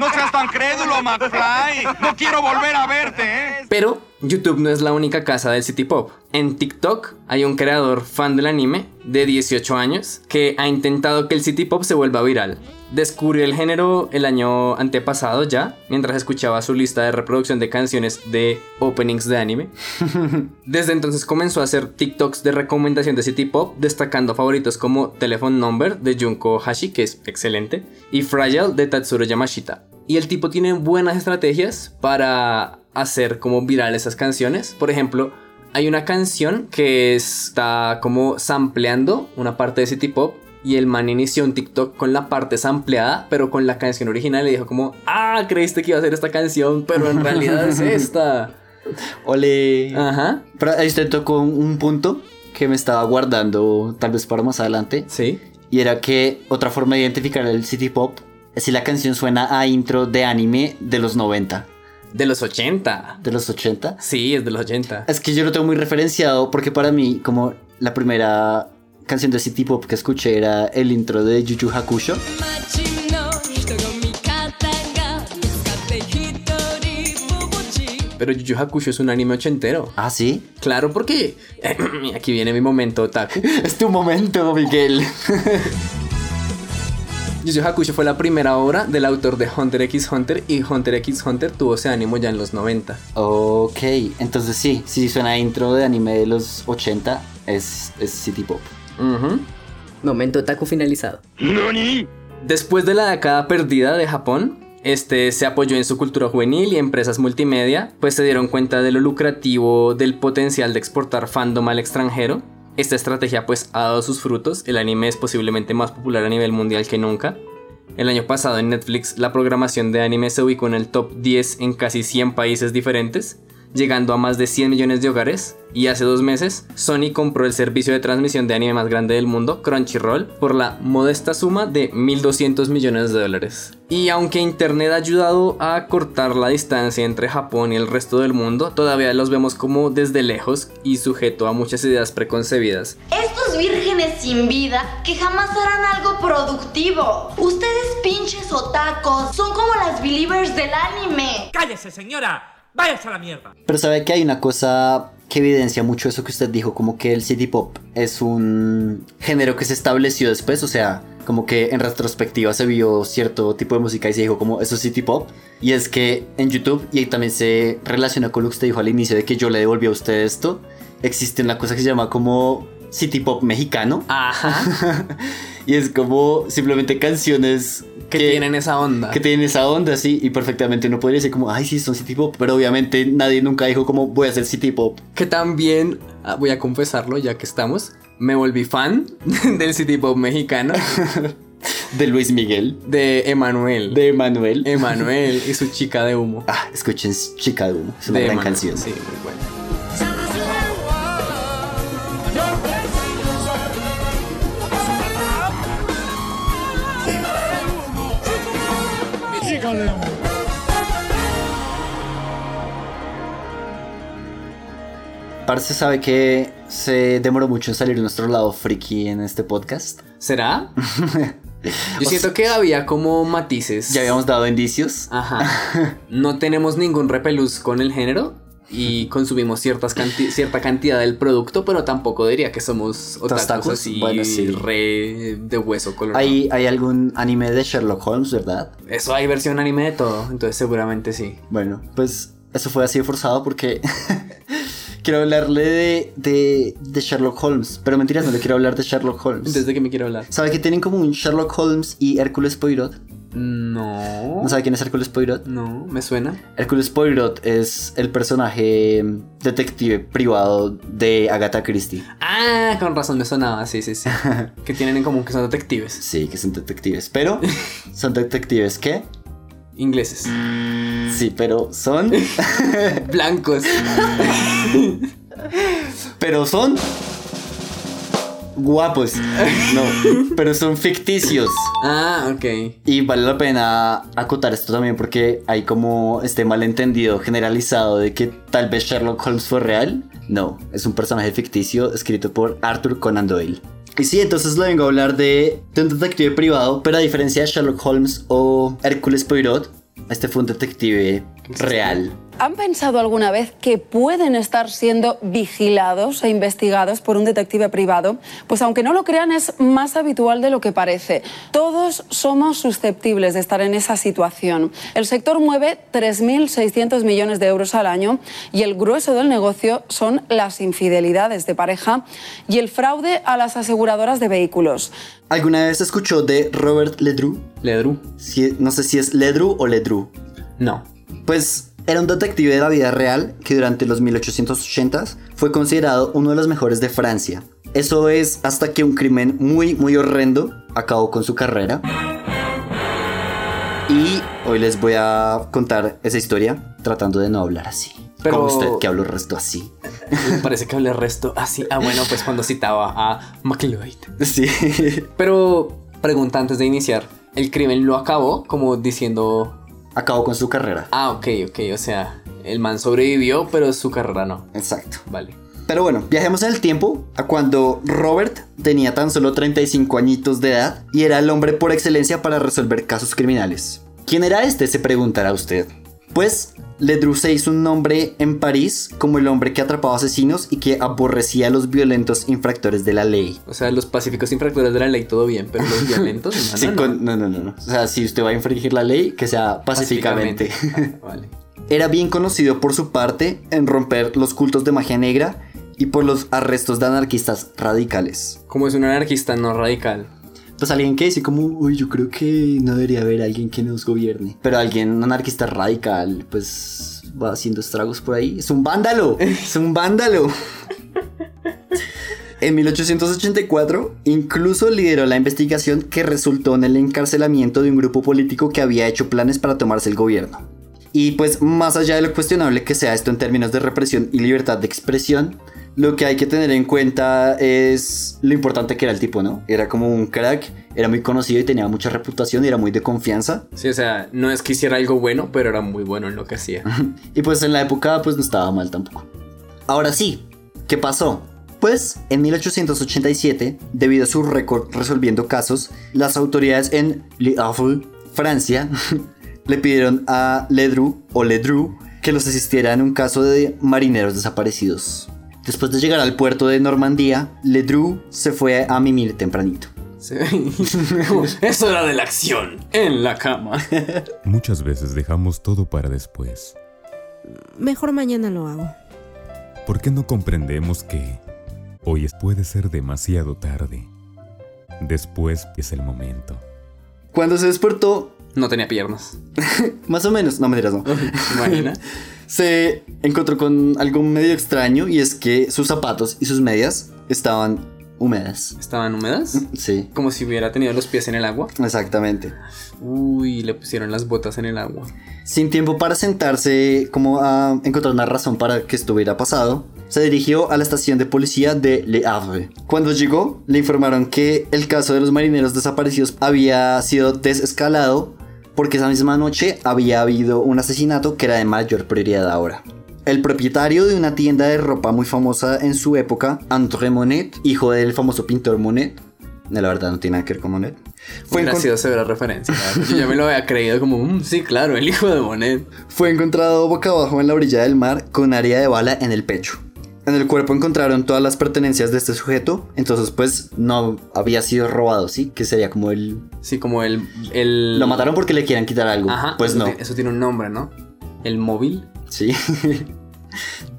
[SPEAKER 11] No seas tan crédulo, McFly. No quiero volver a verte, ¿eh?
[SPEAKER 1] Pero YouTube no es la única casa del City Pop. En TikTok hay un creador fan del anime de 18 años que ha intentado que el City Pop se vuelva viral. Descubrió el género el año antepasado ya, mientras escuchaba su lista de reproducción de canciones de openings de anime. Desde entonces comenzó a hacer TikToks de recomendación de City Pop, destacando favoritos como Telephone Number de Junko Hashi, que es excelente, y Fragile de Tatsuro Yamashita. Y el tipo tiene buenas estrategias para hacer como viral esas canciones. Por ejemplo, hay una canción que está como sampleando una parte de City Pop. Y el man inició un TikTok con la parte sampleada, pero con la canción original. Y dijo como, ah, creíste que iba a ser esta canción, pero en realidad es esta.
[SPEAKER 2] Ole.
[SPEAKER 1] Ajá.
[SPEAKER 2] Pero ahí usted tocó un- un punto que me estaba guardando tal vez para más adelante.
[SPEAKER 1] Sí.
[SPEAKER 2] Y era que otra forma de identificar el city pop si la canción suena a intro de anime de los 90.
[SPEAKER 1] De los 80.
[SPEAKER 2] ¿De los 80?
[SPEAKER 1] Sí, es de los 80.
[SPEAKER 2] Es que yo lo tengo muy referenciado porque para mí, como la primera canción de city pop que escuché era el intro de Yu Hakusho.
[SPEAKER 1] Pero Yu Yu Hakusho es un anime ochentero.
[SPEAKER 2] Ah, sí.
[SPEAKER 1] Claro, porque aquí viene mi momento otaku.
[SPEAKER 2] Es tu momento, Miguel.
[SPEAKER 1] Yu Hakusho fue la primera obra del autor de Hunter x Hunter y Hunter x Hunter tuvo ese ánimo ya en los 90.
[SPEAKER 2] ok, entonces sí, si suena a intro de anime de los 80, es, es city pop.
[SPEAKER 1] Ujú.
[SPEAKER 6] Momento taco finalizado.
[SPEAKER 1] Después de la década perdida de Japón, este se apoyó en su cultura juvenil y empresas multimedia, pues se dieron cuenta de lo lucrativo del potencial de exportar fandom al extranjero. Esta estrategia pues ha dado sus frutos, el anime es posiblemente más popular a nivel mundial que nunca. El año pasado en Netflix la programación de anime se ubicó en el top 10 en casi 100 países diferentes, llegando a más de 100 millones de hogares. Y hace dos meses, Sony compró el servicio de transmisión de anime más grande del mundo, Crunchyroll, por la modesta suma de 1.200 millones de dólares. Y aunque Internet ha ayudado a cortar la distancia entre Japón y el resto del mundo, todavía los vemos como desde lejos y sujeto a muchas ideas preconcebidas.
[SPEAKER 12] Estos vírgenes sin vida que jamás harán algo productivo. Ustedes pinches otacos son como las believers del anime.
[SPEAKER 13] ¡Cállese, señora! ¡Váyase a la mierda!
[SPEAKER 2] Pero sabe que hay una cosa que evidencia mucho eso que usted dijo, como que el city pop es un género que se estableció después, o sea, como que en retrospectiva se vio cierto tipo de música y se dijo como eso es city pop. Y es que en YouTube, y ahí también se relaciona con lo que usted dijo al inicio de que yo le devolví a usted esto, existe una cosa que se llama como city pop mexicano.
[SPEAKER 1] Ajá.
[SPEAKER 2] y es como simplemente canciones
[SPEAKER 1] que, tienen esa onda.
[SPEAKER 2] Que tienen esa onda, sí. Y perfectamente uno podría decir como, ay, sí, son city pop. Pero obviamente nadie nunca dijo como, voy a hacer city pop.
[SPEAKER 1] Que también, ah, voy a confesarlo ya que estamos, me volví fan del city pop mexicano.
[SPEAKER 2] De Luis Miguel.
[SPEAKER 1] De Emanuel.
[SPEAKER 2] De Emanuel.
[SPEAKER 1] Emanuel y su chica de humo.
[SPEAKER 2] Ah, escuchen Chica de humo. Es una
[SPEAKER 1] De
[SPEAKER 2] gran
[SPEAKER 1] Emanuel,
[SPEAKER 2] canción.
[SPEAKER 1] Sí, muy buena.
[SPEAKER 2] Parce sabe que se demoró mucho en salir nuestro lado friki en este podcast.
[SPEAKER 1] ¿Será? Yo siento que había como matices.
[SPEAKER 2] Ya habíamos dado indicios.
[SPEAKER 1] Ajá. No tenemos ningún repelús con el género y consumimos ciertas canti- cierta cantidad del producto, pero tampoco diría que somos otakus
[SPEAKER 2] Tostacos,
[SPEAKER 1] así
[SPEAKER 2] bueno, sí.
[SPEAKER 1] re de hueso colorado.
[SPEAKER 2] ¿Hay, hay algún anime de Sherlock Holmes, ¿verdad?
[SPEAKER 1] Eso hay versión anime de todo, entonces seguramente sí.
[SPEAKER 2] Bueno, pues eso fue así forzado porque quiero hablarle de, de, de Sherlock Holmes. Pero mentiras, no le quiero hablar de Sherlock Holmes.
[SPEAKER 1] Entonces, ¿de qué me quiero hablar?
[SPEAKER 2] ¿Sabe que tienen como un Sherlock Holmes y Hércules Poirot?
[SPEAKER 1] No.
[SPEAKER 2] ¿No sabe quién es Hércules Poirot?
[SPEAKER 1] No, me suena.
[SPEAKER 2] Hércules Poirot es el personaje detective privado de Agatha Christie.
[SPEAKER 1] Ah, con razón me sonaba, sí, sí, sí. que tienen en común que son detectives.
[SPEAKER 2] Sí, que son detectives. Pero, ¿son detectives qué?
[SPEAKER 1] Ingleses.
[SPEAKER 2] Sí, pero son.
[SPEAKER 1] Blancos.
[SPEAKER 2] pero son. Guapos. No, pero son ficticios.
[SPEAKER 1] Ah, ok.
[SPEAKER 2] Y vale la pena acotar esto también porque hay como este malentendido generalizado de que tal vez Sherlock Holmes fue real. No, es un personaje ficticio escrito por Arthur Conan Doyle. Y sí, entonces le vengo a hablar de, de un detective privado, pero a diferencia de Sherlock Holmes o Hércules Poirot, este fue un detective real.
[SPEAKER 14] ¿Han pensado alguna vez que pueden estar siendo vigilados e investigados por un detective privado? Pues aunque no lo crean, es más habitual de lo que parece. Todos somos susceptibles de estar en esa situación. El sector mueve 3.600 millones de euros al año y el grueso del negocio son las infidelidades de pareja y el fraude a las aseguradoras de vehículos.
[SPEAKER 2] ¿Alguna vez escuchó de Robert Ledru?
[SPEAKER 1] Ledru.
[SPEAKER 2] Si- no sé si es Ledru o Ledru.
[SPEAKER 1] No.
[SPEAKER 2] Pues era un detective de la vida real que durante los 1880s fue considerado uno de los mejores de Francia. Eso es hasta que un crimen muy, muy horrendo acabó con su carrera. Y hoy les voy a contar esa historia tratando de no hablar así.
[SPEAKER 1] Pero-
[SPEAKER 2] Como usted que hablo el resto así.
[SPEAKER 1] Me parece que hablé el resto así. Ah, bueno, pues cuando citaba a McLeod.
[SPEAKER 2] Sí.
[SPEAKER 1] Pero, pregunta antes de iniciar. ¿El crimen lo acabó? Como diciendo...
[SPEAKER 2] Acabó con su carrera.
[SPEAKER 1] Ah, ok, ok. O sea, el man sobrevivió, pero su carrera no.
[SPEAKER 2] Exacto.
[SPEAKER 1] Vale.
[SPEAKER 2] Pero bueno, viajemos en el tiempo a cuando Robert tenía tan solo 35 añitos de edad y era el hombre por excelencia para resolver casos criminales. ¿Quién era este? Se preguntará usted. Pues Ledru se hizo un nombre en París como el hombre que atrapaba asesinos y que aborrecía a los violentos infractores de la ley.
[SPEAKER 1] O sea, los pacíficos infractores de la ley todo bien, pero los violentos no,
[SPEAKER 2] Sí,
[SPEAKER 1] no, no.
[SPEAKER 2] con- no, no, no, no. O sea, si usted va a infringir la ley, que sea pacíficamente.
[SPEAKER 1] Ah, vale.
[SPEAKER 2] Era bien conocido por su parte en romper los cultos de magia negra y por los arrestos de anarquistas radicales.
[SPEAKER 1] Como es un anarquista no radical.
[SPEAKER 2] Pues alguien que dice como, uy, yo creo que no debería haber alguien que nos gobierne. Pero alguien, un anarquista radical, pues va haciendo estragos por ahí. Es un vándalo, es un vándalo. En 1884, incluso lideró la investigación que resultó en el encarcelamiento de un grupo político que había hecho planes para tomarse el gobierno. Y pues más allá de lo cuestionable que sea esto en términos de represión y libertad de expresión, lo que hay que tener en cuenta es lo importante que era el tipo, ¿no? Era como un crack, era muy conocido y tenía mucha reputación y era muy de confianza.
[SPEAKER 1] Sí, o sea, no es que hiciera algo bueno, pero era muy bueno en lo que hacía.
[SPEAKER 2] Y pues en la época pues no estaba mal tampoco. Ahora sí, ¿qué pasó? Pues en 1887, debido a su récord resolviendo casos, las autoridades en Le Havre, Francia, le pidieron a Ledru o Ledru que los asistiera en un caso de marineros desaparecidos. Después de llegar al puerto de Normandía, Ledru se fue a mimir tempranito.
[SPEAKER 1] Sí. es hora de la acción en la cama.
[SPEAKER 15] Muchas veces dejamos todo para después.
[SPEAKER 16] Mejor mañana lo hago.
[SPEAKER 15] ¿Por qué no comprendemos que Hoy puede ser demasiado tarde. Después es el momento.
[SPEAKER 2] Cuando se despertó,
[SPEAKER 1] No tenía piernas.
[SPEAKER 2] más o menos, no me dirás no.
[SPEAKER 1] Imagina.
[SPEAKER 2] Se encontró con algo medio extraño y es que sus zapatos y sus medias estaban húmedas.
[SPEAKER 1] ¿Estaban húmedas?
[SPEAKER 2] Sí,
[SPEAKER 1] Como si hubiera tenido los pies en el agua.
[SPEAKER 2] exactamente.
[SPEAKER 1] Uy, le pusieron las botas en el agua.
[SPEAKER 2] Sin tiempo para sentarse como a encontrar una razón para que estuviera pasado, se dirigió a la estación de policía de Le Havre. Cuando llegó, le informaron que el caso de los marineros desaparecidos había sido desescalado porque esa misma noche había habido un asesinato que era de mayor prioridad ahora. El propietario de una tienda de ropa muy famosa en su época, André Monet, hijo del famoso pintor Monet, la verdad no tiene nada que ver con Monet, fue,
[SPEAKER 1] referencia. la verdad. Yo ya me lo había creído como, "Mm, sí, claro, el hijo de Monet.
[SPEAKER 2] Fue encontrado boca abajo en la orilla del mar con un área de bala en el pecho. En el cuerpo encontraron todas las pertenencias de este sujeto, entonces pues no había sido robado, ¿sí? Que sería como el...
[SPEAKER 1] Sí, como el... el...
[SPEAKER 2] Lo mataron porque le quieran quitar algo.
[SPEAKER 1] Ajá,
[SPEAKER 2] pues no.
[SPEAKER 1] Eso tiene un nombre, ¿no? El móvil.
[SPEAKER 2] Sí.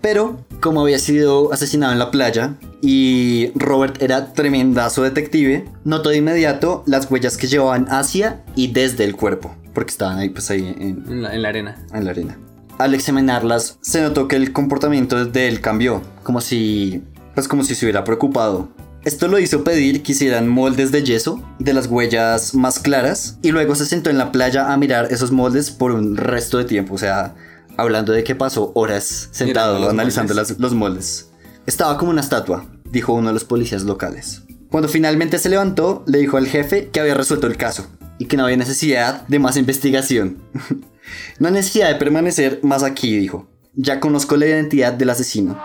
[SPEAKER 2] Pero como había sido asesinado en la playa y Robert era tremendazo detective, notó de inmediato las huellas que llevaban hacia y desde el cuerpo, porque estaban ahí pues ahí en,
[SPEAKER 1] En la, en la arena.
[SPEAKER 2] en la arena. Al examinarlas, se notó que el comportamiento de él cambió, como si, pues como si se hubiera preocupado. Esto lo hizo pedir que hicieran moldes de yeso de las huellas más claras y luego se sentó en la playa a mirar esos moldes por un resto de tiempo, o sea, hablando de que pasó horas sentado
[SPEAKER 1] los
[SPEAKER 2] analizando
[SPEAKER 1] moldes.
[SPEAKER 2] las- los moldes. Estaba como una estatua, dijo uno de los policías locales. Cuando finalmente se levantó, le dijo al jefe que había resuelto el caso y que no había necesidad de más investigación. no hay necesidad de permanecer más aquí, dijo. Ya conozco la identidad del asesino.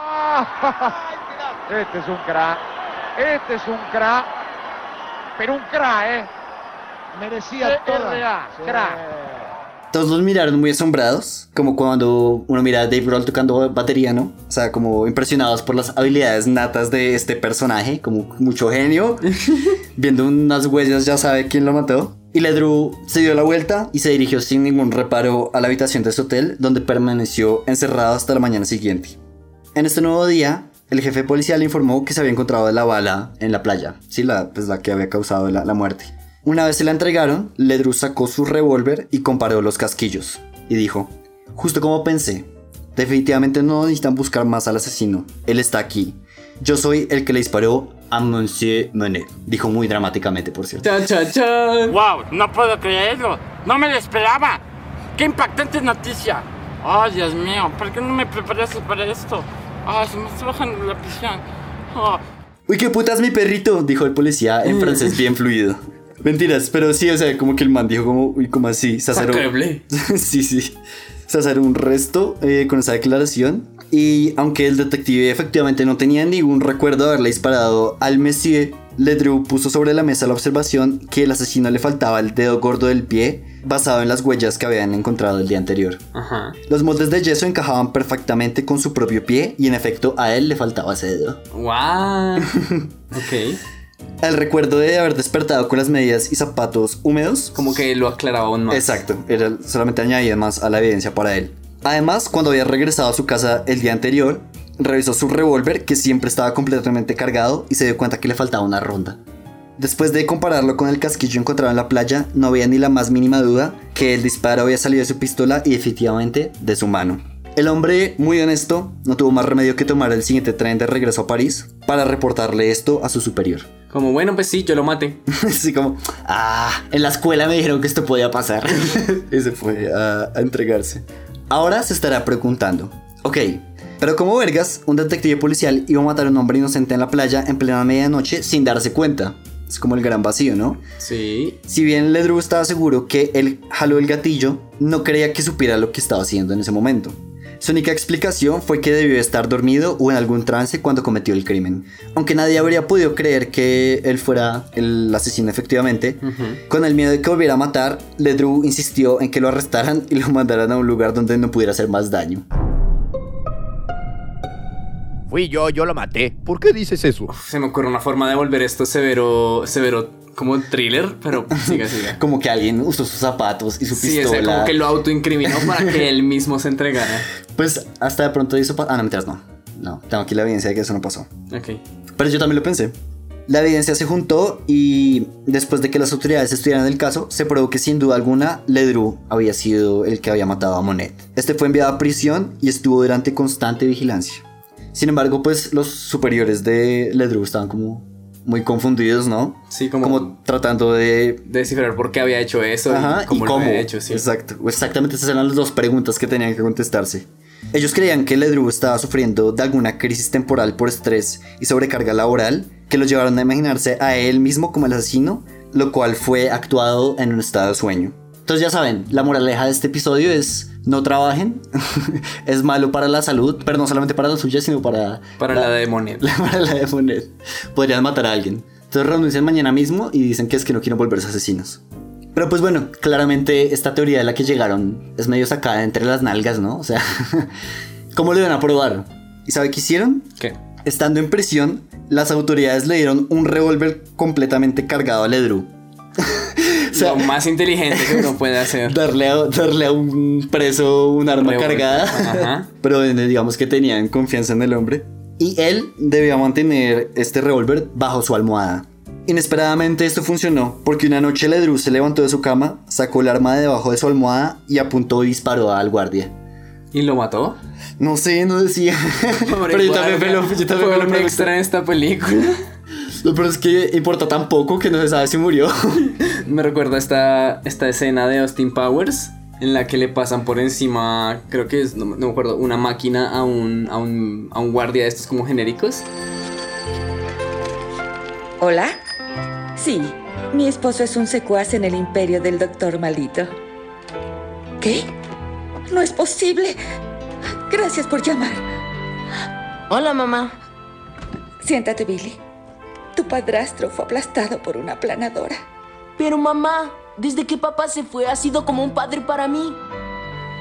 [SPEAKER 16] Este es un crack. Este es un crack. Pero un crack, ¿eh? Merecía toda. Crack.
[SPEAKER 2] Todos los miraron muy asombrados, como cuando uno mira a Dave Grohl tocando batería, ¿no? O sea, como impresionados por las habilidades natas de este personaje, como mucho genio. Viendo unas huellas ya sabe quién lo mató. Y Ledru se dio la vuelta y se dirigió sin ningún reparo a la habitación de su hotel, donde permaneció encerrado hasta la mañana siguiente. En este nuevo día, el jefe policial informó que se había encontrado la bala en la playa, sí, la, pues la que había causado la, la muerte. Una vez se la entregaron, Ledru sacó su revólver y comparó los casquillos, y dijo, justo como pensé, definitivamente no necesitan buscar más al asesino, él está aquí. Yo soy el que le disparó a Monsieur Monet, dijo muy dramáticamente, por cierto.
[SPEAKER 1] Chan, chan, chan.
[SPEAKER 17] ¡Wow! No puedo creerlo. No me lo esperaba. ¡Qué impactante noticia! ¡Oh, Dios mío! ¿Por qué no me preparaste para esto? ¡Ah, se me está bajando la presión! ¡Oh!
[SPEAKER 2] Uy, qué putas mi perrito, dijo el policía en francés bien fluido. Mentiras, pero sí, o sea, como que el man dijo como, uy, como así.
[SPEAKER 1] Sacreble.
[SPEAKER 2] sí, sí. Sazaro un resto eh, con esa declaración. Y aunque el detective efectivamente no tenía ningún recuerdo de haberle disparado al Monsieur, Ledru puso sobre la mesa la observación que el asesino le faltaba el dedo gordo del pie, basado en las huellas que habían encontrado el día anterior.
[SPEAKER 1] Ajá.
[SPEAKER 2] Los moldes de yeso encajaban perfectamente con su propio pie y en efecto a él le faltaba ese dedo.
[SPEAKER 1] Wow. ok.
[SPEAKER 2] El recuerdo de haber despertado con las medias y zapatos húmedos.
[SPEAKER 1] Como que lo aclaraba aún más.
[SPEAKER 2] Exacto, era solamente añadía más a la evidencia para él. Además, cuando había regresado a su casa el día anterior, revisó su revólver que siempre estaba completamente cargado y se dio cuenta que le faltaba una ronda. Después de compararlo con el casquillo encontrado en la playa, no había ni la más mínima duda que el disparo había salido de su pistola y definitivamente de su mano. El hombre, muy honesto, no tuvo más remedio que tomar el siguiente tren de regreso a París para reportarle esto a su superior.
[SPEAKER 1] Como, bueno, pues sí, yo lo maté.
[SPEAKER 2] Así como, ah, en la escuela me dijeron que esto podía pasar. y se fue a, a entregarse. Ahora se estará preguntando, ok, pero como vergas, un detective policial iba a matar a un hombre inocente en la playa en plena medianoche sin darse cuenta. Es como el gran vacío, ¿no?
[SPEAKER 1] Sí.
[SPEAKER 2] Si bien Ledru estaba seguro que él jaló el gatillo, no creía que supiera lo que estaba haciendo en ese momento. Su única explicación fue que debió estar dormido o en algún trance cuando cometió el crimen. Aunque nadie habría podido creer que él fuera el asesino efectivamente, con el miedo de que volviera a matar, Ledru insistió en que lo arrestaran y lo mandaran a un lugar donde no pudiera hacer más daño.
[SPEAKER 10] Fui yo, yo lo maté. ¿Por qué dices eso?
[SPEAKER 1] Se me ocurre una forma de volver esto severo, severo como thriller, pero siga, siga.
[SPEAKER 2] Como que alguien usó sus zapatos y su
[SPEAKER 1] Sí,
[SPEAKER 2] pistola.
[SPEAKER 1] como que lo autoincriminó para que él mismo se entregara.
[SPEAKER 2] Pues hasta de pronto hizo... Ah, no, mentiras, no. no, tengo aquí la evidencia de que eso no pasó.
[SPEAKER 1] Ok.
[SPEAKER 2] Pero yo también lo pensé. La evidencia se juntó y después de que las autoridades estudiaran el caso, se probó que sin duda alguna Ledru había sido el que había matado a Monet. Este fue enviado a prisión y estuvo durante constante vigilancia. Sin embargo, pues los superiores de Ledru estaban como muy confundidos, ¿no?
[SPEAKER 1] Sí, como,
[SPEAKER 2] tratando de
[SPEAKER 1] descifrar por qué había hecho eso
[SPEAKER 2] Ajá,
[SPEAKER 1] y cómo,
[SPEAKER 2] y
[SPEAKER 1] lo
[SPEAKER 2] cómo.
[SPEAKER 1] había hecho, sí.
[SPEAKER 2] Exacto. Exactamente esas eran las dos preguntas que tenían que contestarse. Ellos creían que Ledru estaba sufriendo de alguna crisis temporal por estrés y sobrecarga laboral que lo llevaron a imaginarse a él mismo como el asesino, lo cual fue actuado en un estado de sueño. Entonces ya saben, la moraleja de este episodio es no trabajen, es malo para la salud, pero no solamente para la suya, sino para...
[SPEAKER 1] Para la, de Monet.
[SPEAKER 2] para la de Monet. Podrían matar a alguien. Entonces renuncian mañana mismo y dicen que es que no quieren volverse asesinos. Pero pues bueno, claramente esta teoría de la que llegaron es medio sacada entre las nalgas, ¿no? O sea, ¿cómo lo iban a probar? ¿Y sabe qué hicieron?
[SPEAKER 1] ¿Qué?
[SPEAKER 2] Estando en prisión, las autoridades le dieron un revólver completamente cargado a Ledru.
[SPEAKER 1] lo más inteligente que uno puede hacer.
[SPEAKER 2] Darle a, darle a un preso un arma
[SPEAKER 1] Revólver.
[SPEAKER 2] cargada.
[SPEAKER 1] Ajá.
[SPEAKER 2] Pero digamos que tenían confianza en el hombre. Y él debía mantener este revólver bajo su almohada. Inesperadamente esto funcionó porque una noche Ledru se levantó de su cama, sacó el arma de debajo de su almohada y apuntó y disparó al guardia.
[SPEAKER 1] ¿Y lo mató?
[SPEAKER 2] No sé, no decía.
[SPEAKER 1] Pobre
[SPEAKER 2] Pero yo también me lo, yo también me lo
[SPEAKER 1] extra en esta película.
[SPEAKER 2] Lo peor es que importa tan poco que no se sabe si murió.
[SPEAKER 1] Me recuerda esta, esta escena de Austin Powers en la que le pasan por encima, creo que es, no, no me acuerdo, una máquina a un, a un, a un guardia de estos como genéricos.
[SPEAKER 18] ¿Hola? Sí, mi esposo es un secuaz en el imperio del doctor maldito. ¿Qué? No es posible. Gracias por llamar.
[SPEAKER 12] Hola, mamá.
[SPEAKER 18] Siéntate, Billy. Tu padrastro fue aplastado por una aplanadora.
[SPEAKER 12] Pero mamá, desde que papá se fue ha sido como un padre para mí.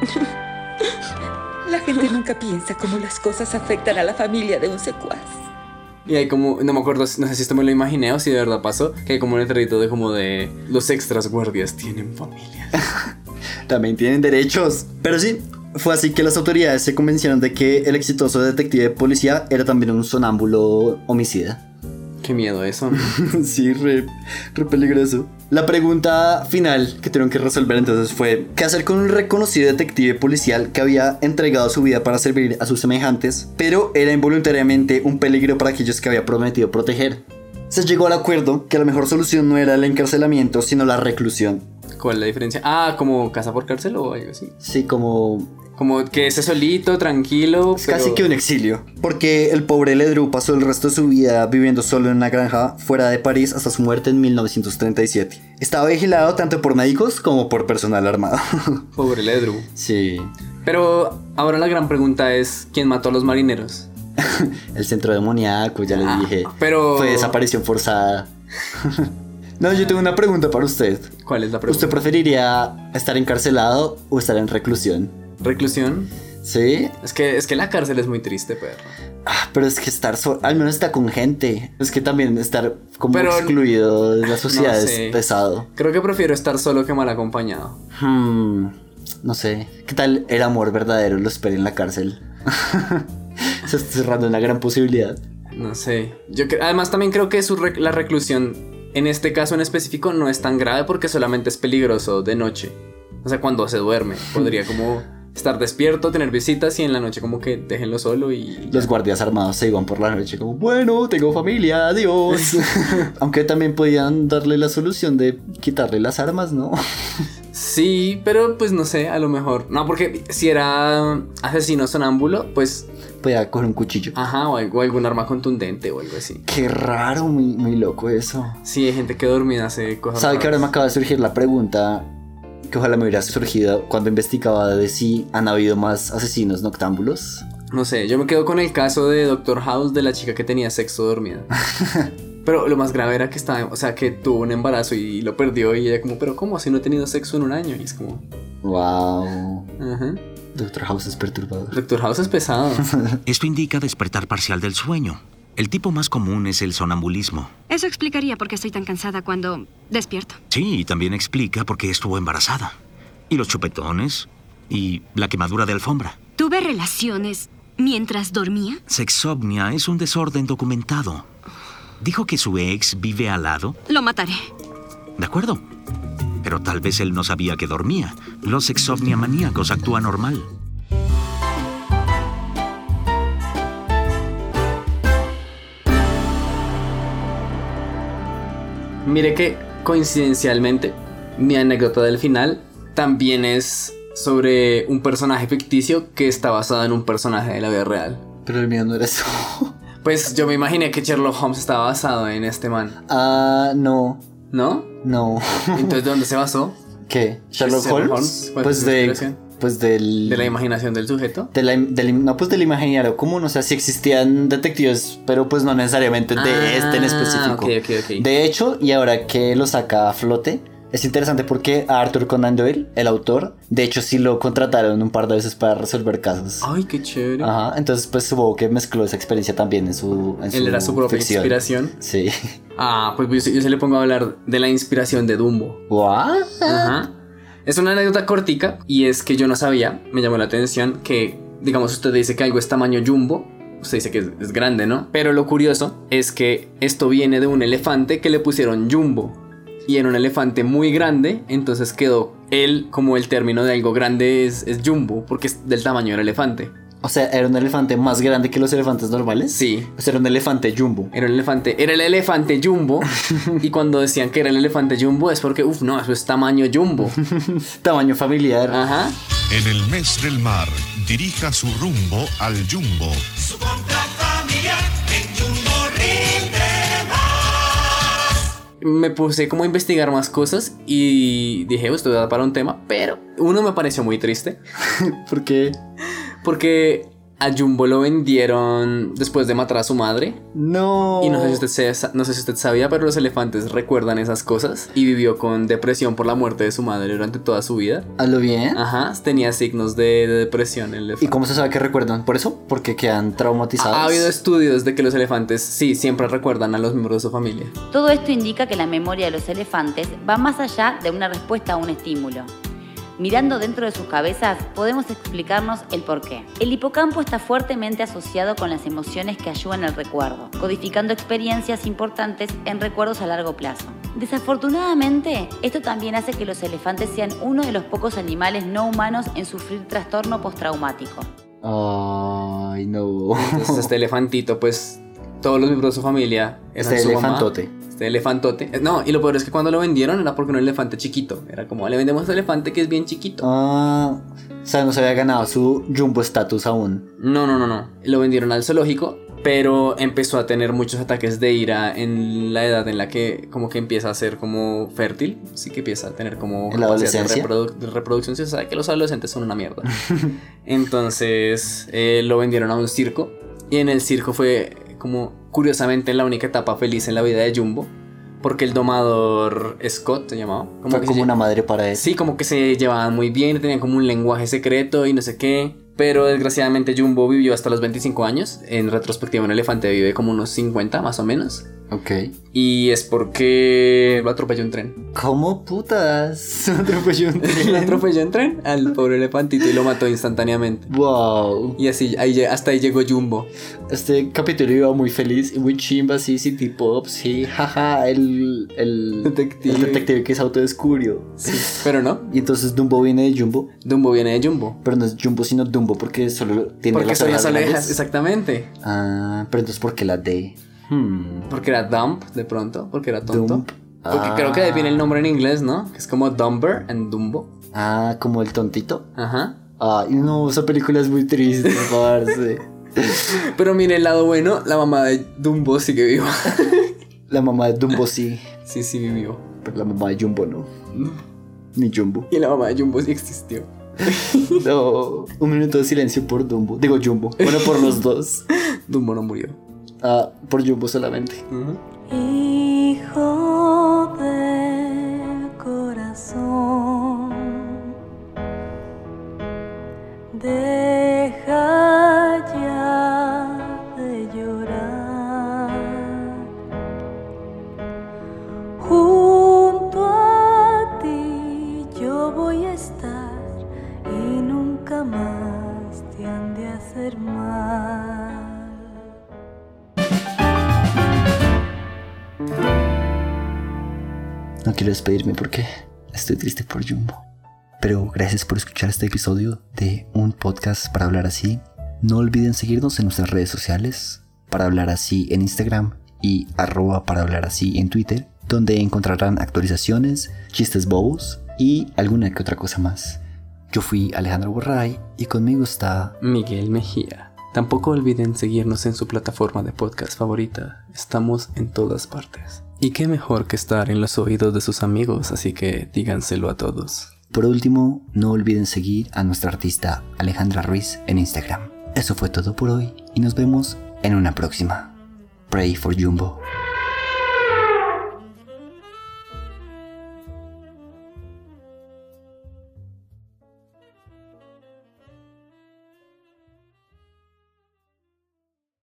[SPEAKER 18] La gente nunca piensa cómo las cosas afectan a la familia de un secuaz.
[SPEAKER 1] Y hay como, no me acuerdo, no sé si esto me lo imaginé o si de verdad pasó, que hay como un letrerito de como de los extras guardias tienen familia.
[SPEAKER 2] También tienen derechos. Pero sí, fue así que las autoridades se convencieron de que el exitoso detective de policía era también un sonámbulo homicida.
[SPEAKER 1] Qué miedo eso.
[SPEAKER 2] sí, re, re peligroso. La pregunta final que tuvieron que resolver entonces fue ¿qué hacer con un reconocido detective policial que había entregado su vida para servir a sus semejantes, pero era involuntariamente un peligro para aquellos que había prometido proteger? Se llegó al acuerdo que la mejor solución no era el encarcelamiento, sino la reclusión.
[SPEAKER 1] ¿Cuál es la diferencia? Ah, como casa por cárcel o algo así.
[SPEAKER 2] Sí, como
[SPEAKER 1] Como que esté solito, tranquilo.
[SPEAKER 2] Es casi que un exilio. Porque el pobre Ledru pasó el resto de su vida viviendo solo en una granja fuera de París hasta su muerte en 1937. Estaba vigilado tanto por médicos como por personal armado.
[SPEAKER 1] Pobre Ledru.
[SPEAKER 2] Sí.
[SPEAKER 1] Pero ahora la gran pregunta es: ¿quién mató a los marineros?
[SPEAKER 2] El centro demoníaco, ya les dije.
[SPEAKER 1] pero-
[SPEAKER 2] Fue desaparición forzada. no, yo tengo una pregunta para usted.
[SPEAKER 1] ¿Cuál es la pregunta?
[SPEAKER 2] ¿Usted preferiría estar encarcelado o estar en reclusión?
[SPEAKER 1] ¿Reclusión?
[SPEAKER 2] ¿Sí?
[SPEAKER 1] Es que, es que la cárcel es muy triste, perro.
[SPEAKER 2] Ah, pero es que estar solo, al menos está con gente. Es que también estar como
[SPEAKER 1] Pero-
[SPEAKER 2] excluido de la sociedad
[SPEAKER 1] No sé.
[SPEAKER 2] es pesado.
[SPEAKER 1] Creo que prefiero estar solo que mal acompañado.
[SPEAKER 2] Hmm, no sé. ¿Qué tal el amor verdadero lo espera en la cárcel? Se está cerrando una gran posibilidad.
[SPEAKER 1] No sé. Yo además también creo que su rec- la reclusión en este caso en específico no es tan grave porque solamente es peligroso de noche. O sea, cuando se duerme. Podría como estar despierto, tener visitas y en la noche como que déjenlo solo y...
[SPEAKER 2] Los guardias armados se iban por la noche como, bueno, tengo familia, adiós. Aunque también podían darle la solución de quitarle las armas, ¿no?
[SPEAKER 1] Sí, pero pues no sé, a lo mejor. No, porque si era asesino sonámbulo, pues...
[SPEAKER 2] Podía coger un cuchillo.
[SPEAKER 1] Ajá, o, algo- algún arma contundente o algo así.
[SPEAKER 2] Qué raro, muy, muy loco eso.
[SPEAKER 1] Sí, hay gente que dormida hace cosas
[SPEAKER 2] ¿Sabe que ahora me acaba de surgir la pregunta que ojalá me hubiera surgido cuando investigaba de si han habido más asesinos noctámbulos?
[SPEAKER 1] No sé, yo me quedo con el caso de Doctor House de la chica que tenía sexo dormida. pero lo más grave era que estaba, o sea, que tuvo un embarazo y lo perdió y ella como, pero ¿cómo? Si no he tenido sexo en un año. Y es como,
[SPEAKER 2] Wow.
[SPEAKER 1] ajá.
[SPEAKER 2] Doctor House es perturbador.
[SPEAKER 1] Doctor House es pesado.
[SPEAKER 19] Esto indica despertar parcial del sueño. El tipo más común es el sonambulismo.
[SPEAKER 20] Eso explicaría por qué estoy tan cansada cuando despierto.
[SPEAKER 19] Sí, y también explica por qué estuvo embarazada. Y los chupetones. Y la quemadura de alfombra.
[SPEAKER 20] Tuve relaciones ¿Mientras dormía?
[SPEAKER 19] Sexomnia es un desorden documentado. Dijo que su ex vive al lado.
[SPEAKER 20] Lo mataré.
[SPEAKER 19] De acuerdo. Pero tal vez él no sabía que dormía. Los sexomnia maníacos actúan normal.
[SPEAKER 1] Mire que coincidencialmente mi anécdota del final también es sobre un personaje ficticio que está basado en un personaje de la vida real.
[SPEAKER 2] Pero el mío no era eso.
[SPEAKER 1] Pues yo me imaginé que Sherlock Holmes estaba basado en este man.
[SPEAKER 2] Ah, no.
[SPEAKER 1] ¿No?
[SPEAKER 2] No.
[SPEAKER 1] Entonces, ¿de dónde se basó?
[SPEAKER 2] ¿Qué? ¿Sherlock,
[SPEAKER 1] Sherlock
[SPEAKER 2] Holmes?
[SPEAKER 1] Holmes? ¿Cuál
[SPEAKER 2] Pues de. Pues del.
[SPEAKER 1] ¿De la imaginación del sujeto?
[SPEAKER 2] de la- del- no, pues del imaginario común, o sea, si existían detectives, pero pues no necesariamente de
[SPEAKER 1] Ah,
[SPEAKER 2] este en específico.
[SPEAKER 1] ok, ok, ok.
[SPEAKER 2] De hecho, y ahora que lo saca a flote, es interesante porque a Arthur Conan Doyle, el autor, de hecho sí lo contrataron un par de veces para resolver casos.
[SPEAKER 1] Ay, qué chévere.
[SPEAKER 2] Ajá, entonces pues supongo que mezcló esa experiencia también en su, en
[SPEAKER 1] Él era su propia
[SPEAKER 2] ficción.
[SPEAKER 1] inspiración.
[SPEAKER 2] Sí.
[SPEAKER 1] Ah, pues yo, yo se le pongo a hablar de la inspiración de Dumbo.
[SPEAKER 2] ¿What?
[SPEAKER 1] Ajá. Es una anécdota cortica y es que yo no sabía, me llamó la atención que, digamos, usted dice que algo es tamaño jumbo. Usted dice que es, grande, ¿no? Pero lo curioso es que esto viene de un elefante que le pusieron jumbo. Y era un elefante muy grande, entonces quedó él como el término de algo grande es, es jumbo, porque es del tamaño del elefante.
[SPEAKER 2] O sea, ¿era un elefante más grande que los elefantes normales?
[SPEAKER 1] Sí.
[SPEAKER 2] O sea, era un elefante jumbo.
[SPEAKER 1] Era un elefante, era el elefante jumbo. y cuando decían que era el elefante jumbo es porque, uff, no, eso es tamaño jumbo.
[SPEAKER 2] Tamaño familiar.
[SPEAKER 1] Ajá.
[SPEAKER 21] En el mes del mar, dirija su rumbo al Jumbo.
[SPEAKER 11] Su compra familiar en Jumbo rinde más.
[SPEAKER 1] me puse como a investigar más cosas y dije, "Oh, esto da para un tema, pero uno me pareció muy triste.
[SPEAKER 2] ¿Por qué?
[SPEAKER 1] Porque a Jumbo lo vendieron después de matar a su madre.
[SPEAKER 2] No.
[SPEAKER 1] Y no sé, si usted, se- no sé si usted sabía, pero los elefantes recuerdan esas cosas. Y vivió con depresión por la muerte de su madre durante toda su vida.
[SPEAKER 2] ¿A lo bien?
[SPEAKER 1] Ajá, tenía signos de, de depresión el elefante.
[SPEAKER 2] ¿Y cómo se sabe que recuerdan? ¿Por eso? Porque quedan traumatizados.
[SPEAKER 1] Ha habido estudios de que los elefantes sí siempre recuerdan a los miembros de su familia.
[SPEAKER 22] Todo esto indica que la memoria de los elefantes va más allá de una respuesta a un estímulo. Mirando dentro de sus cabezas podemos explicarnos el porqué. El hipocampo está fuertemente asociado con las emociones que ayudan al recuerdo, codificando experiencias importantes en recuerdos a largo plazo. Desafortunadamente, esto también hace que los elefantes sean uno de los pocos animales no humanos en sufrir trastorno postraumático.
[SPEAKER 2] Ay, no.
[SPEAKER 1] Entonces este elefantito, pues todos los miembros de su familia
[SPEAKER 2] Este
[SPEAKER 1] su mamá. Este elefantote. No, y lo peor es que cuando lo vendieron era porque era un elefante chiquito. Era como, le vendemos este elefante que es bien chiquito.
[SPEAKER 2] Ah, o sea, no se había ganado su jumbo status aún.
[SPEAKER 1] No, no, no, no. Lo vendieron al zoológico, pero empezó a tener muchos ataques de ira en la edad en la que como que empieza a ser como fértil. Así que empieza a tener como
[SPEAKER 2] ¿En la
[SPEAKER 1] de, de reproducción. Se sabe que los adolescentes son una mierda. Entonces eh, lo vendieron a un circo. Y en el circo fue como curiosamente la única etapa feliz en la vida de Jumbo. Porque el domador Scott se llamaba.
[SPEAKER 2] Fue
[SPEAKER 1] que
[SPEAKER 2] como
[SPEAKER 1] se
[SPEAKER 2] una madre para él.
[SPEAKER 1] Sí, como que se llevaban muy bien, tenían como un lenguaje secreto y no sé qué. Pero desgraciadamente Jumbo vivió hasta los 25 años. En retrospectiva, un elefante vive como unos 50 más o menos.
[SPEAKER 2] Ok.
[SPEAKER 1] Y es porque lo atropelló un tren.
[SPEAKER 2] ¿Cómo putas? Atropelló un
[SPEAKER 1] Lo
[SPEAKER 2] tren.
[SPEAKER 1] atropelló un tren al pobre elefantito y lo mató instantáneamente.
[SPEAKER 2] Wow.
[SPEAKER 1] Y así, ahí hasta ahí llegó Jumbo.
[SPEAKER 2] Este capítulo iba muy feliz y muy chimba, así, city pop, sí, jaja, el, el
[SPEAKER 1] Detective.
[SPEAKER 2] el detective que se autodescubrió.
[SPEAKER 1] Pero no,
[SPEAKER 2] Y entonces Dumbo viene de Jumbo,
[SPEAKER 1] Dumbo viene de Jumbo.
[SPEAKER 2] pero no es Jumbo sino Dumbo porque solo tiene
[SPEAKER 1] Porque
[SPEAKER 2] las
[SPEAKER 1] son las
[SPEAKER 2] orejas
[SPEAKER 1] orejas, exactamente.
[SPEAKER 2] Ah, pero entonces ¿por qué la D? Hmm.
[SPEAKER 1] Porque era dump de pronto, porque era tonto.
[SPEAKER 2] Dump.
[SPEAKER 1] Porque creo que viene el nombre en inglés, ¿no? Que es como Dumber and Dumbo.
[SPEAKER 2] Ah, como el tontito.
[SPEAKER 1] Ajá.
[SPEAKER 2] Ay, no, esa película es muy triste, parce.
[SPEAKER 1] Pero mire el lado bueno, la mamá de Dumbo sigue viva.
[SPEAKER 2] La mamá de Dumbo sí,
[SPEAKER 1] Sí, sí vivió.
[SPEAKER 2] pero la mamá de Jumbo no. Ni Jumbo.
[SPEAKER 1] Y la mamá de Jumbo sí existió.
[SPEAKER 2] No, un minuto de silencio por Dumbo. Digo Jumbo. Bueno, por los dos.
[SPEAKER 1] Dumbo no murió.
[SPEAKER 2] Ah, por Jumbo solamente.
[SPEAKER 23] Hijo
[SPEAKER 2] quiero despedirme porque estoy triste por Jumbo. Pero gracias por escuchar este episodio de un podcast para hablar así. No olviden seguirnos en nuestras redes sociales, para hablar así en Instagram y arroba para hablar así en Twitter, donde encontrarán actualizaciones, chistes bobos y alguna que otra cosa más. Yo fui Alejandro Borray y conmigo está
[SPEAKER 1] Miguel Mejía. Tampoco olviden seguirnos en su plataforma de podcast favorita. Estamos en todas partes. Y qué mejor que estar en los oídos de sus amigos, así que díganselo a todos.
[SPEAKER 2] Por último, no olviden seguir a nuestra artista Alejandra Ruiz en Instagram. Eso fue todo por hoy y nos vemos en una próxima. Pray for Jumbo.